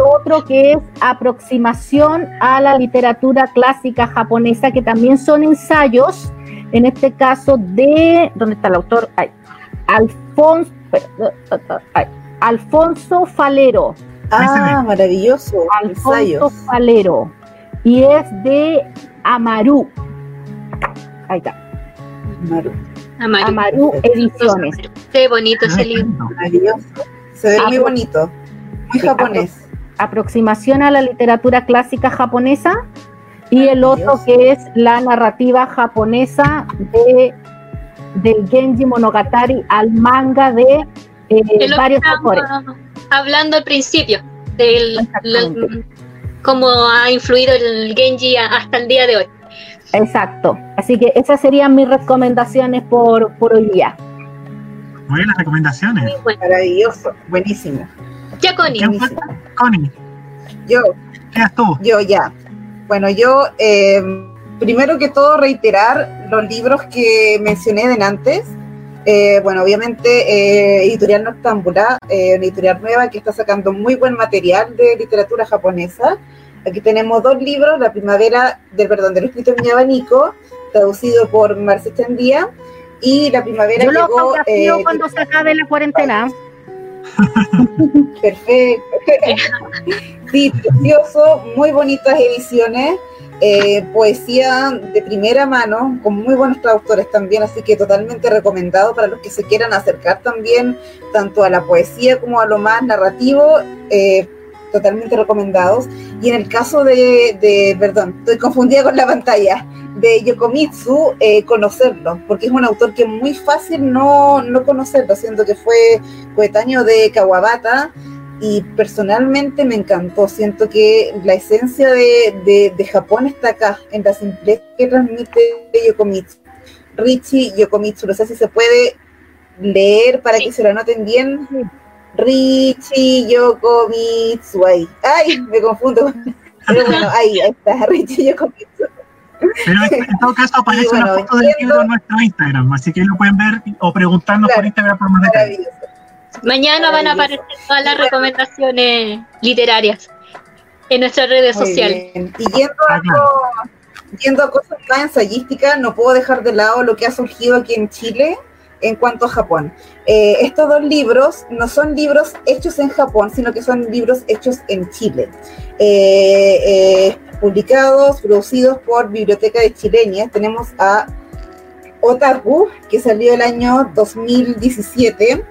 otro que es aproximación a la literatura clásica japonesa, que también son ensayos, en este caso de, ¿dónde está el autor? Alfonso, Alfonso Falero. Ah, maravilloso. Alfonso Falero. Y es de Amaru. Ahí está. Amaru. Amaru, Ediciones. Qué bonito ese libro. Maravilloso. Se ve muy bonito. Muy japonés. Aproximación a la literatura clásica japonesa. Y el otro que es la narrativa japonesa de del Genji Monogatari al manga de eh, varios autores. Hablando al principio del cómo ha influido el Genji hasta el día de hoy. Exacto. Así que esas serían mis recomendaciones por, por hoy día. Buenas recomendaciones. Maravilloso, buenísimo. Ya, Connie. Connie. Yo. ¿Qué tú? Yo ya. Bueno, yo eh, primero que todo reiterar los libros que mencioné de antes. Eh, bueno, obviamente eh, Editorial Noctámbula, eh, una editorial nueva que está sacando muy buen material de literatura japonesa. Aquí tenemos dos libros, La primavera del perdón del escrito en mi abanico, traducido por Marcia Chandía, y la primavera Yo llegó. Lo eh, cuando se acabe la cuarentena. Perfecto. sí, precioso, muy bonitas ediciones. Eh, poesía de primera mano, con muy buenos traductores también, así que totalmente recomendado para los que se quieran acercar también tanto a la poesía como a lo más narrativo, eh, totalmente recomendados. Y en el caso de, de, perdón, estoy confundida con la pantalla, de Yokomitsu, eh, conocerlo, porque es un autor que es muy fácil no, no conocerlo, siendo que fue coetáneo de Kawabata y personalmente me encantó. Siento que la esencia de, de, Japón está acá, en la simpleza que transmite Yokomitsu. Richie Yokomitsu, no sé si se puede leer para que se lo anoten bien. Richie Yokomitsu, ahí. Ay, me confundo. Pero bueno, ahí, ahí está, Richie Yokomitsu. Pero en todo caso aparece una foto del libro en nuestro Instagram, así que lo pueden ver o preguntarnos por Instagram por más detalles. Mañana van a aparecer todas las recomendaciones literarias en nuestras redes sociales. Y yendo a, yendo a cosas más ensayísticas, no puedo dejar de lado lo que ha surgido aquí en Chile en cuanto a Japón. Eh, estos dos libros no son libros hechos en Japón, sino que son libros hechos en Chile. Eh, eh, publicados, producidos por Biblioteca de Chileñas. Tenemos a Otaku, que salió el año 2017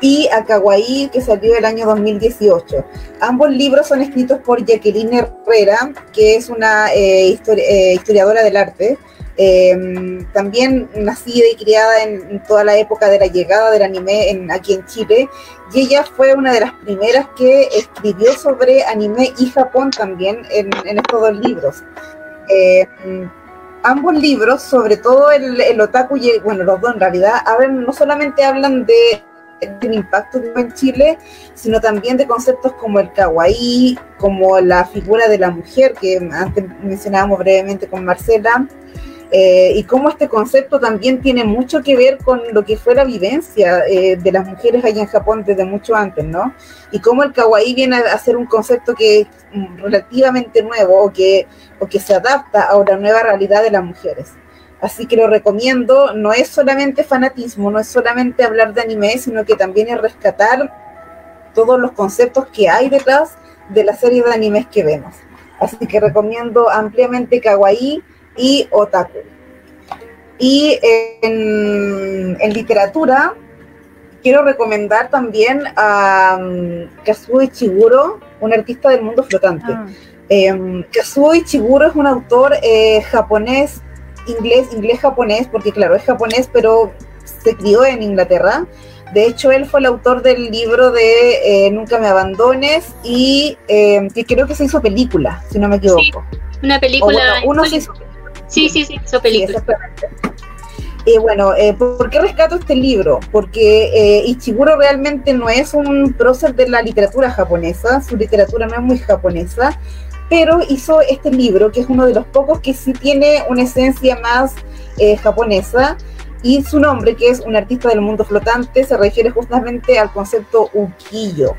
y a Kawaii, que salió el año 2018. Ambos libros son escritos por Jacqueline Herrera, que es una eh, eh, historiadora del arte, em, también nacida y criada en, toda la época de la llegada del anime aquí en Chile, y ella fue una de las primeras que escribió sobre anime y Japón también en, estos dos libros. Em, ambos libros, sobre todo el, otaku y bueno, los dos en realidad, hablan, no solamente hablan de el impacto en Chile, sino también de conceptos como el kawaii, como la figura de la mujer, que antes mencionábamos brevemente con Marcela, eh, y cómo este concepto también tiene mucho que ver con lo que fue la vivencia eh, de las mujeres allá en Japón desde mucho antes, ¿no? Y cómo el kawaii viene a ser un concepto que es relativamente nuevo o que, o que se adapta a una nueva realidad de las mujeres. Así que lo recomiendo, no es solamente fanatismo, no es solamente hablar de anime, sino que también es rescatar todos los conceptos que hay detrás de la serie de animes que vemos. Así que recomiendo ampliamente Kawaii y Otaku. Y en, literatura, quiero recomendar también a um, Kazuo Ichiguro, un artista del mundo flotante. Ah. Eh, Kazuo Ichiguro es un autor eh, japonés inglés, inglés-japonés, porque claro, es japonés, pero se crió en Inglaterra. De hecho, él fue el autor del libro de eh, Nunca me abandones y eh, que creo que se hizo película, si no me equivoco. una película. uno se hizo Sí, sí, sí, hizo película. Y bueno, eh, ¿por qué rescato este libro? Porque Ichiguro realmente no es un prócer de la literatura japonesa, su literatura no es muy japonesa, pero hizo este libro, que es uno de los pocos que sí tiene una esencia más eh, japonesa, y su nombre, que es un artista del mundo flotante, se refiere justamente al concepto ukiyo,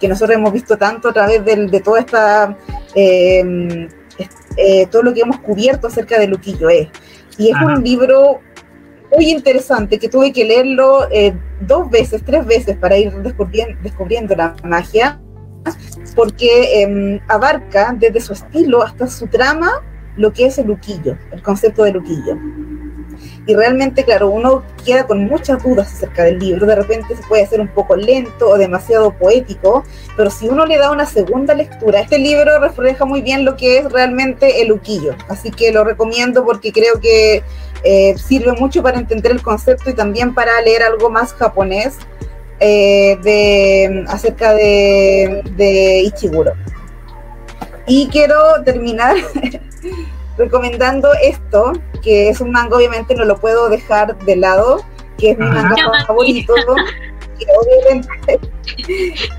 que nosotros hemos visto tanto a través de, toda esta, em, eh, todo lo que hemos cubierto acerca ukiyo es. Y es un libro muy interesante que tuve que leerlo eh, dos veces, tres veces para ir descubriendo, descubriendo la magia porque em, abarca desde su estilo hasta su trama lo que es el luquillo, el concepto de luquillo. Y realmente, claro, uno queda con muchas dudas acerca del libro, de repente se puede hacer un poco lento o demasiado poético, pero si uno le da una segunda lectura, este libro refleja muy bien lo que es realmente el luquillo, así que lo recomiendo porque creo que eh, sirve mucho para entender el concepto y también para leer algo más japonés eh, de, acerca de Ichiguro. Y quiero terminar recomendando esto, que es un manga, obviamente no lo puedo dejar de lado, que es mi manga favorito. obviamente,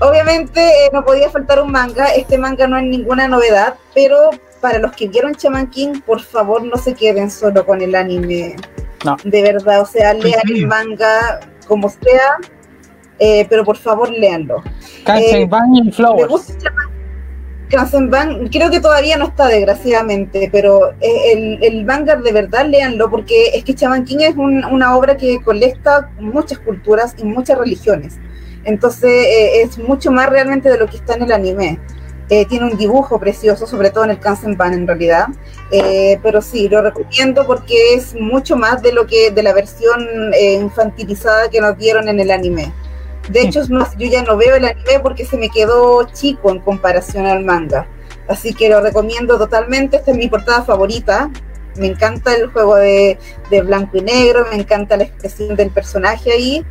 obviamente eh, no podía faltar un manga, este manga no es ninguna novedad, pero para los que vieron Chaman King, por favor no se queden solo con el anime. De verdad, o sea, lean el manga como sea, eh, pero por favor léanlo. Eh, Flowers. Kansenban, creo que todavía no está, desgraciadamente, pero eh, el, el Vanguard de verdad, léanlo, porque es que Chaman es un, una obra que colecta muchas culturas y muchas religiones. Entonces eh, es mucho más realmente de lo que está en el anime. Eh, tiene un dibujo precioso, sobre todo en el Kansenban en realidad. Pero sí, lo recomiendo porque es mucho más de lo que de la versión infantilizada que nos dieron en el anime. De hecho, yo ya no veo el anime porque se me quedó chico en comparación al manga. Así que lo recomiendo totalmente. Esta es mi portada favorita. Me encanta el juego de, de blanco y negro, me encanta la expresión del personaje ahí.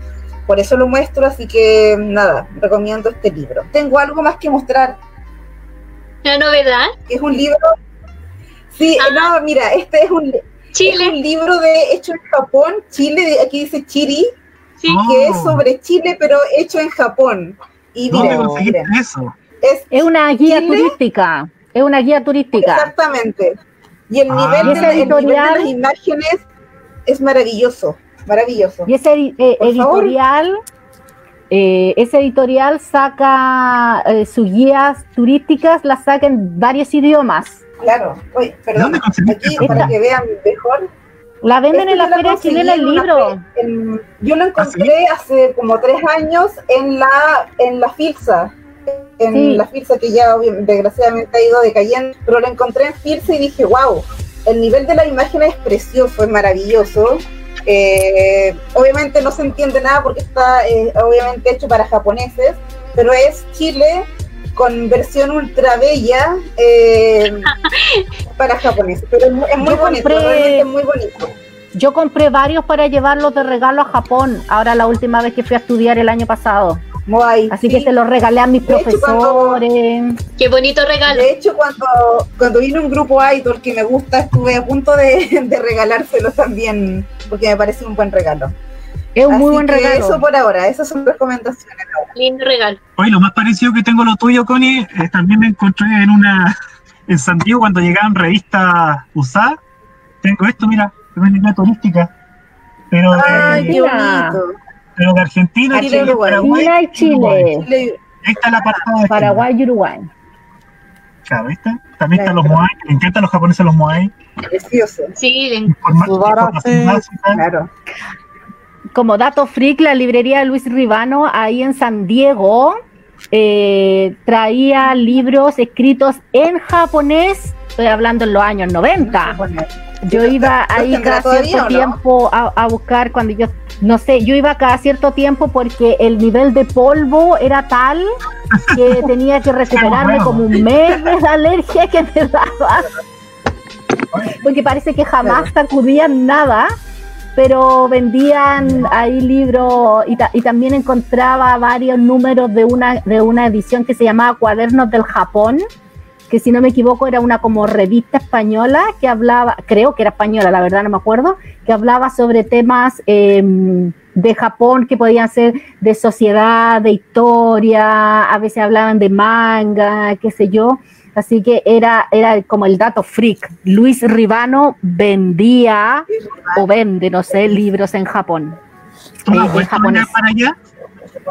Por eso lo muestro, así que nada, recomiendo este libro. Tengo algo más que mostrar. ¿Una novedad? Es un libro. Sí, Ah. no, mira, este es un, es Chile. un libro de hecho en Japón, Chile, aquí dice Chiri, Sí. Oh. que es sobre Chile, pero hecho en Japón. Y ¿Dónde conseguiste eso? es Es una guía Chile. turística. Es una guía turística. exactamente. Y el Ah. nivel, de, el nivel de editorial- las imágenes es maravilloso, maravilloso. Y ese eh, editorial, eh, ese editorial saca eh, sus guías turísticas, las saca en varios idiomas. Claro. Oye, perdón, ¿Dónde aquí para que vean mejor. La venden Este en la Feria Chilena el libro. en- yo lo encontré hace como tres años en la en la Filsa. En Sí. la Filsa que ya desgraciadamente ha ido decayendo, pero lo encontré en Filsa y dije, wow, el nivel de la imagen es precioso, es maravilloso. Eh, obviamente no se entiende nada porque está eh, obviamente hecho para japoneses, pero es Chile con versión ultra bella eh, para japoneses. Pero es, mu- es muy Yo bonito, compré- realmente es muy bonito. Yo compré varios para llevarlos de regalo a Japón, ahora la última vez que fui a estudiar el año pasado. Así sí. que se los regalé a mis De hecho, cuando- profesores. Qué bonito regalo. De hecho, cuando, cuando vino un grupo idol que me gusta, estuve a punto de, de regalárselo también, porque me parece un buen regalo. Es un muy buen que regalo. Eso por ahora, esas son recomendaciones ahora. Lindo regalo. Oye, lo más parecido que tengo a lo tuyo, Connie, eh, también me encontré en una en San Diego cuando llegaban revistas usadas. Tengo esto, mira, es una línea turística. Pero de, Ay, qué Mira. bonito. pero de Argentina, Chile, Chile, Uruguay. Paraguay. China y Chile, Chile- Ahí está la parte de Paraguay y Uruguay. Claro, ¿viste? También están los. Moai. Me encantan los japoneses los Moai. Precioso, Sí, le- Informa- Subarase. información básica. claro. Como dato freak, la librería Luis Ribano ahí en San Diego eh, traía libros escritos en japonés, estoy hablando en los años 90. Bueno, Yo iba ahí cada cierto tiempo a, a buscar cuando yo, no sé, yo iba cada cierto tiempo porque el nivel de polvo era tal que tenía que recuperarme como un mes de la alergia que me daba. Porque parece que jamás sacudían nada, pero vendían ahí libros y, ta- y también encontraba varios números de una, de una edición que se llamaba Cuadernos del Japón que si no me equivoco era una como revista española que hablaba, creo que era española, la verdad no me acuerdo, que hablaba sobre temas eh, de Japón que podían ser de sociedad, de historia, a veces hablaban de manga, qué sé yo. Así que era, era como el dato freak. Luis Ribano vendía o vende, no sé, libros en Japón. ¿Tú no Eh, has en para allá?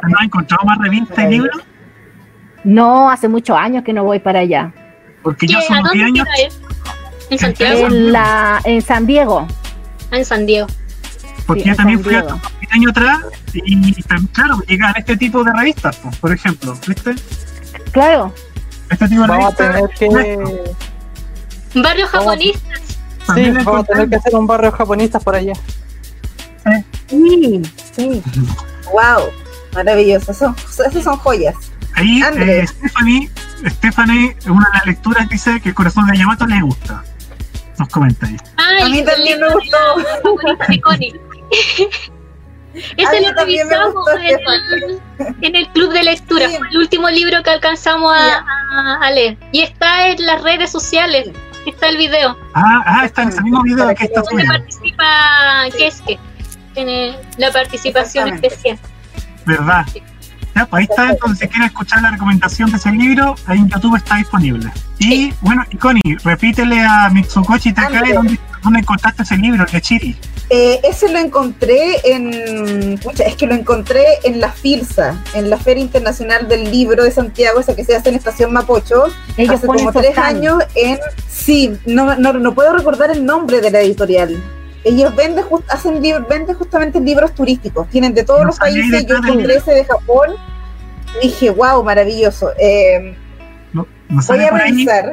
¿No has encontrado más revistas y libros? No, hace muchos años que no voy para allá. Porque ¿Qué? yo hace ¿A unos 10 dónde años? ¿En Santiago? En, la, en San Diego. Ah, en San Diego. porque Sí, yo también fui hace unos 10 años atrás y, y claro, llegaban este tipo de revistas, pues, por ejemplo, ¿viste? Claro. Este tipo de Vamos a tener que. Barrio Vamos. japonista. Sí, vamos a tener que hacer un barrio japonistas por allá. Sí, sí. Wow, maravilloso. Son, esas son joyas. Ahí eh, Stephanie, Stephanie, en una de las lecturas dice que el corazón de Yamato le gusta. Nos comenta ahí. Ah, A mí también me gustó. Ese lo revisamos en el, en el club de lectura. Sí. Fue el último libro que alcanzamos a, leer. Y está en las redes sociales. Está el video. Ah, ah, está en ese mismo video que está Donde subiendo. participa Keske. Tiene la participación especial. ¿Verdad? Ya, pues ahí está, entonces si quieres escuchar la recomendación de ese libro, ahí en YouTube está disponible. Y bueno, y Connie, repítele a Mitsukoshi Takai André. dónde, dónde encontraste ese libro, el de Chiri. Eh, ese lo encontré en. es que lo encontré en la FILSA, en la Feria Internacional del Libro de Santiago, esa que se hace en Estación Mapocho, hace como tres años. En, sí, no, no, no, puedo recordar el nombre de la editorial. Ellos venden, hacen venden justamente libros turísticos, tienen de todos los países. Yo encontré ese de Japón dije, wow, maravilloso. Eh, voy a revisar.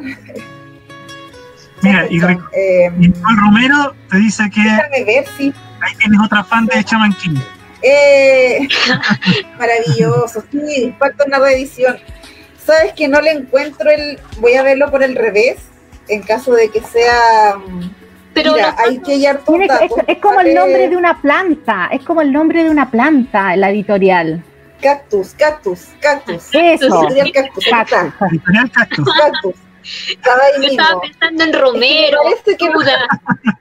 Mira, y, eh, Romero te dice que ver, sí. ahí tienes otra fan de Chaman King. Eh, maravilloso, sí, falta una reedición. Sabes que no le encuentro el. Voy a verlo por el revés, en caso de que sea. Pero Mira, hay que hallar es, es, como el nombre de una planta, es como el nombre de una planta, la editorial. Cactus, cactus, cactus. Eso. Editorial cactus. Cactus. Editorial cactus. Cactus. Yo estaba pensando en Romero, es que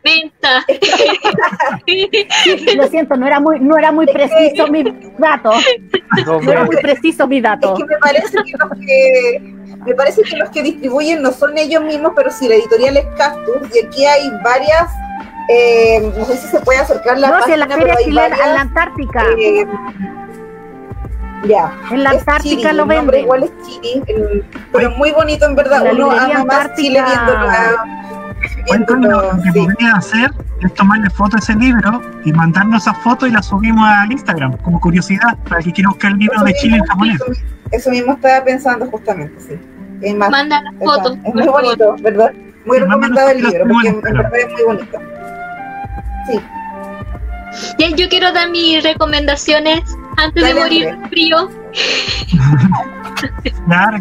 Menta. Lo siento, no era muy, no era muy preciso mi dato. No era muy preciso mi dato. Es que me parece que los que me parece que los que distribuyen no son ellos mismos, pero sí la editorial es Cactus y aquí hay varias eh, no sé si se puede acercar la no, página, la feria chilena, en la Antártica. Eh, ya. En la Antártica lo venden. Igual es pero muy bonito en verdad. Uno ama más Chile viendo lo que podría hacer es tomarle foto a ese libro y mandarnos esa foto y la subimos al Instagram como curiosidad para que quiera buscar el libro de Chile en japonés. Eso, mismo estaba pensando justamente, sí. Es más, Manda la foto. Es muy bonito, ¿verdad? Muy recomendado el libro porque en verdad es muy bonito. Sí. Yo quiero dar mis recomendaciones antes de morir frío. Nada,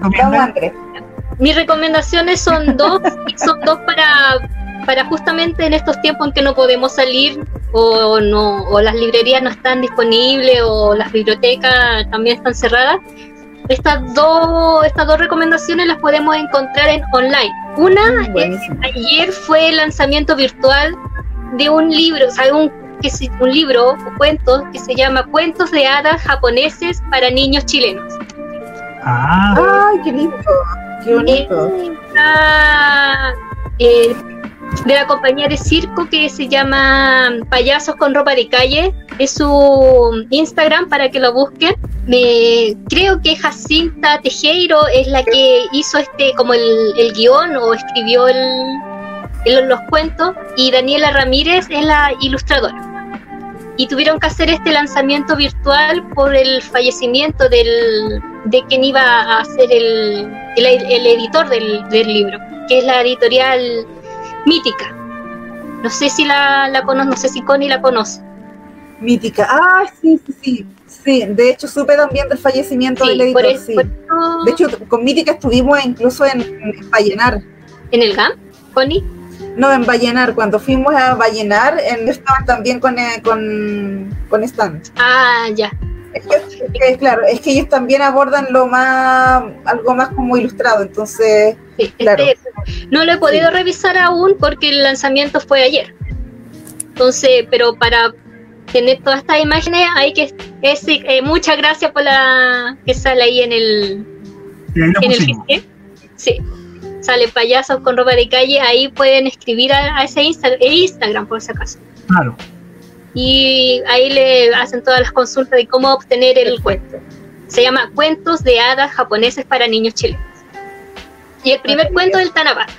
Mis recomendaciones son dos, y son dos para, para justamente en estos tiempos en que no podemos salir o no o las librerías no están disponibles o las bibliotecas también están cerradas. Estas dos, estas dos recomendaciones las podemos encontrar en online. Una, ayer fue el lanzamiento virtual de un libro, o sea, un que es un libro o cuentos que se llama Cuentos de hadas japoneses para niños chilenos. Ah. ¡Ay, qué lindo! ¡Qué bonito! Eh, de la compañía de circo que se llama Payasos con ropa de calle. Es su Instagram para que lo busquen. Me, creo que Jacinta Tejero es la que hizo este como el, el guion o escribió el, los cuentos y Daniela Ramírez es la ilustradora y tuvieron que hacer este lanzamiento virtual por el fallecimiento del, de quien iba a ser el, el, editor del, del, libro, que es la editorial Mítica. No sé si la, la conoce, no sé si Connie la conoce. Mítica, ah, sí, sí, sí. Sí, de hecho supe también del fallecimiento del editor. sí. De hecho, con Mítica estuvimos incluso en, en Vallenar. ¿En el GAM, Connie? No, en Vallenar, cuando fuimos a Vallenar, en, estaban también con, eh, con, con Stan. Ah, ya. Es que, claro, es que ellos también abordan lo más, algo más como ilustrado, entonces, claro. no lo he podido revisar aún porque el lanzamiento fue ayer. Entonces, pero para tener todas estas imágenes hay que, es, eh, muchas gracias por la que sale ahí en el, en el Sí sale payasos con ropa de calle, ahí pueden escribir a, ese Instagram por si acaso. Claro. Y ahí le hacen todas las consultas de cómo obtener el cuento. Se llama Cuentos de hadas japoneses para niños chilenos. Y el primer cuento es el Tanabata.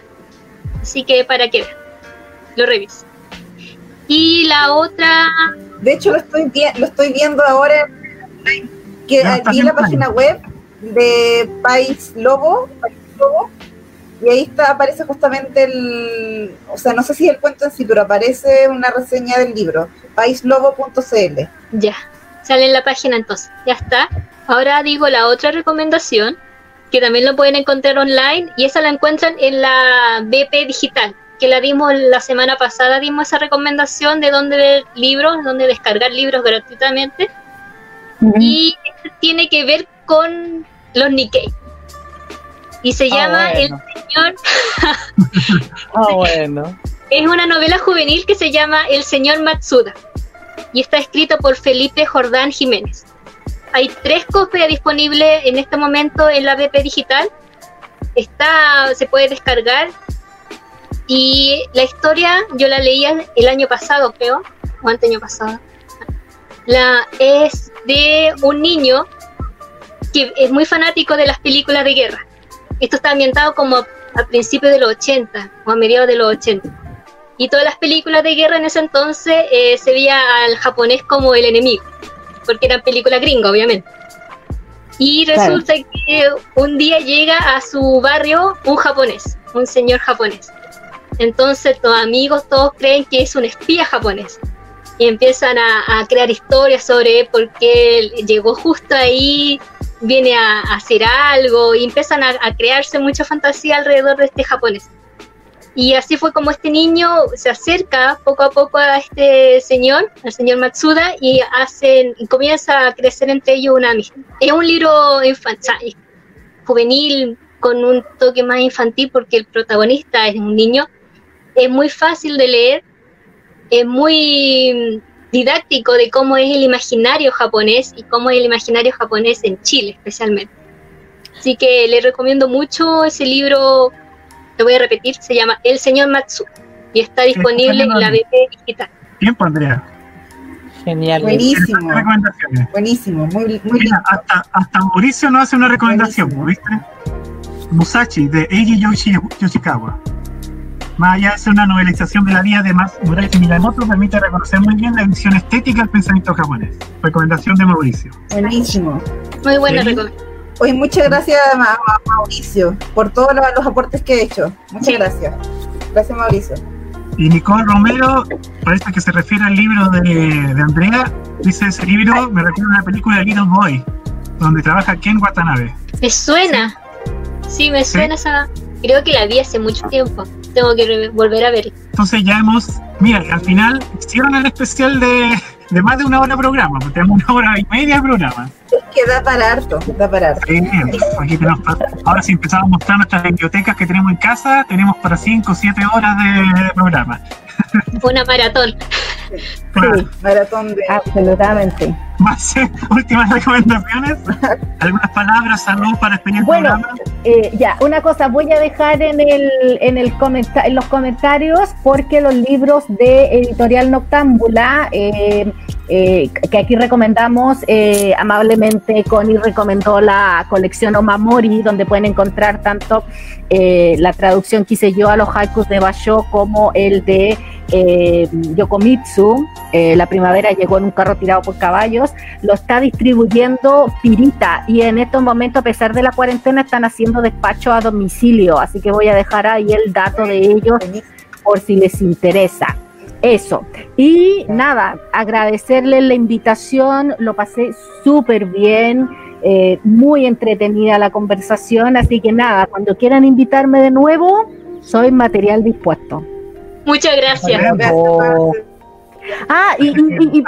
Así que para que vean, lo revisen. Y la otra... De hecho lo estoy, lo estoy viendo ahora que aquí en la página web de País Lobo, País Lobo y ahí está, aparece justamente el, o sea, no sé si es el cuento en sí, pero aparece una reseña del libro, paislobo.cl. Ya, sale en la página entonces, ya está. Ahora digo la otra recomendación, que también lo pueden encontrar online, y esa la encuentran en la BP Digital, que la dimos la semana pasada, dimos esa recomendación de dónde ver libros, dónde descargar libros gratuitamente. Y tiene que ver con los Nikkei y se ah, llama El Señor. ah, bueno. Es una novela juvenil que se llama El Señor Matsuda y está escrito por Felipe Jordán Jiménez. Hay tres copias disponibles en este momento en la BP digital. Está, se puede descargar Y la historia yo la leía el año pasado, creo, o año pasado. La, es de un niño que es muy fanático de las películas de guerra. Esto está ambientado como a principios de los 80 o a mediados de los 80. Y todas las películas de guerra en ese entonces eh, se veía al japonés como el enemigo, porque eran películas gringas, obviamente. Y resulta que un día llega a su barrio un japonés, un señor japonés. Entonces los amigos todos creen que es un espía japonés y empiezan a, crear historias sobre por qué llegó justo ahí, viene a, hacer algo y empiezan a, crearse mucha fantasía alrededor de este japonés. Y así fue como este niño se acerca poco a poco a este señor, al señor Matsuda, y hacen, y comienza a crecer entre ellos una amistad. Es un libro infantil, juvenil, con un toque más infantil porque el protagonista es un niño. Es muy fácil de leer, es muy didáctico de cómo es el imaginario japonés y cómo es el imaginario japonés en Chile especialmente. Así que le recomiendo mucho ese libro, lo voy a repetir, se llama El señor Matsu y está disponible en la BP digital. Tiempo, Andrea. Genial. Buenísimo. Buenísimo, muy, muy Mira, hasta, hasta, Mauricio nos hace una recomendación, ¿viste? Musashi de Eiji Yoshikawa. Más allá de ser una novelización de la vida de Muraki Miyamoto, permite reconocer muy bien la visión estética del pensamiento japonés. Recomendación de Mauricio. Buenísimo. Muy buena recomendación. Oye, muchas gracias Mauricio por todos los, aportes que he hecho. Muchas gracias. Gracias Mauricio. Y Nicole Romero, parece que se refiere al libro de, de Andrea, dice ese libro, me refiero a una película de Little Boy, donde trabaja Ken Watanabe. Me suena. Sí, me suena esa. Creo que la vi hace mucho tiempo tengo que volver a ver. Entonces ya hemos, mira, al final hicieron el especial de, de más de una hora de programa, porque tenemos una hora y media de programa. que da para harto, da para harto. Sí, aquí tenemos, ahora si empezamos a mostrar nuestras bibliotecas que tenemos en casa, tenemos para 5 o 7 horas de, programa. Una maratón. Sí, maratón de... Absolutamente. Más últimas recomendaciones. ¿Algunas palabras, salud para despedir bueno, eh, ya, una cosa, voy a dejar en el, en el en los comentarios porque los libros de Editorial Noctámbula eh, eh, que aquí recomendamos eh, amablemente, Connie recomendó la colección Omamori, donde pueden encontrar tanto eh, la traducción que hice yo a los haikus de Basho como el de Yokomitsu, La primavera llegó en un carro tirado por caballos, lo está distribuyendo Pirita y en estos momentos, a pesar de la cuarentena, están haciendo despacho a domicilio, así que voy a dejar ahí el dato de ellos por si les interesa. Eso. Y nada, agradecerles la invitación, lo pasé súper bien, eh, muy entretenida la conversación, así que nada, cuando quieran invitarme de nuevo, soy material dispuesto. Muchas gracias. Ah, y, y,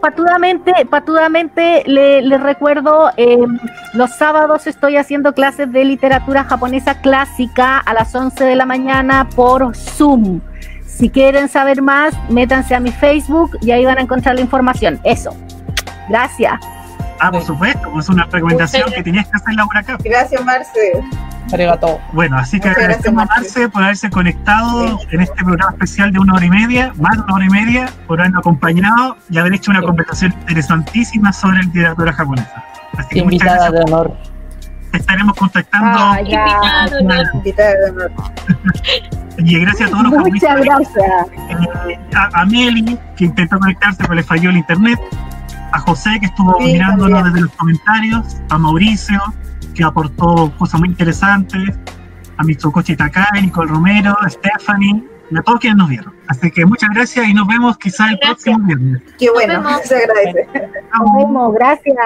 patudamente, patudamente les recuerdo, em, los sábados estoy haciendo clases de literatura japonesa clásica a las 11 de la mañana por Zoom. Si quieren saber más, métanse a mi Facebook y ahí van a encontrar la información. Eso. Gracias. Ah, por supuesto, es una recomendación que tenías que hacer Laura acá. Gracias, Marce. Arigato. Bueno, así que agradecemos a Marce por haberse conectado en este programa especial de una hora y media, más de una hora y media, por habernos acompañado y haber hecho una conversación interesantísima sobre literatura japonesa. Así que Invitada de honor. Estaremos contactando. Ah. Y gracias a todos los Muchas gracias. Eh, a, a Meli, que intentó conectarse, pero le falló el internet. A José, que estuvo mirándonos desde los comentarios. A Mauricio, que aportó cosas muy interesantes. A Mitsukoshi Takai, Nicole Romero, a Stephanie, y a todos quienes nos vieron. Así que muchas gracias y nos vemos quizá el próximo viernes. Qué bueno, se agradece. Nos vemos, gracias.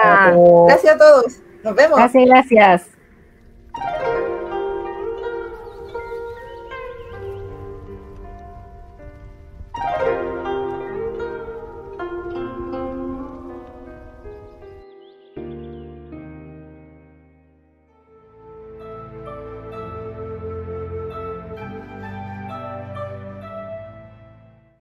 Gracias a todos. Nos vemos. Gracias, gracias.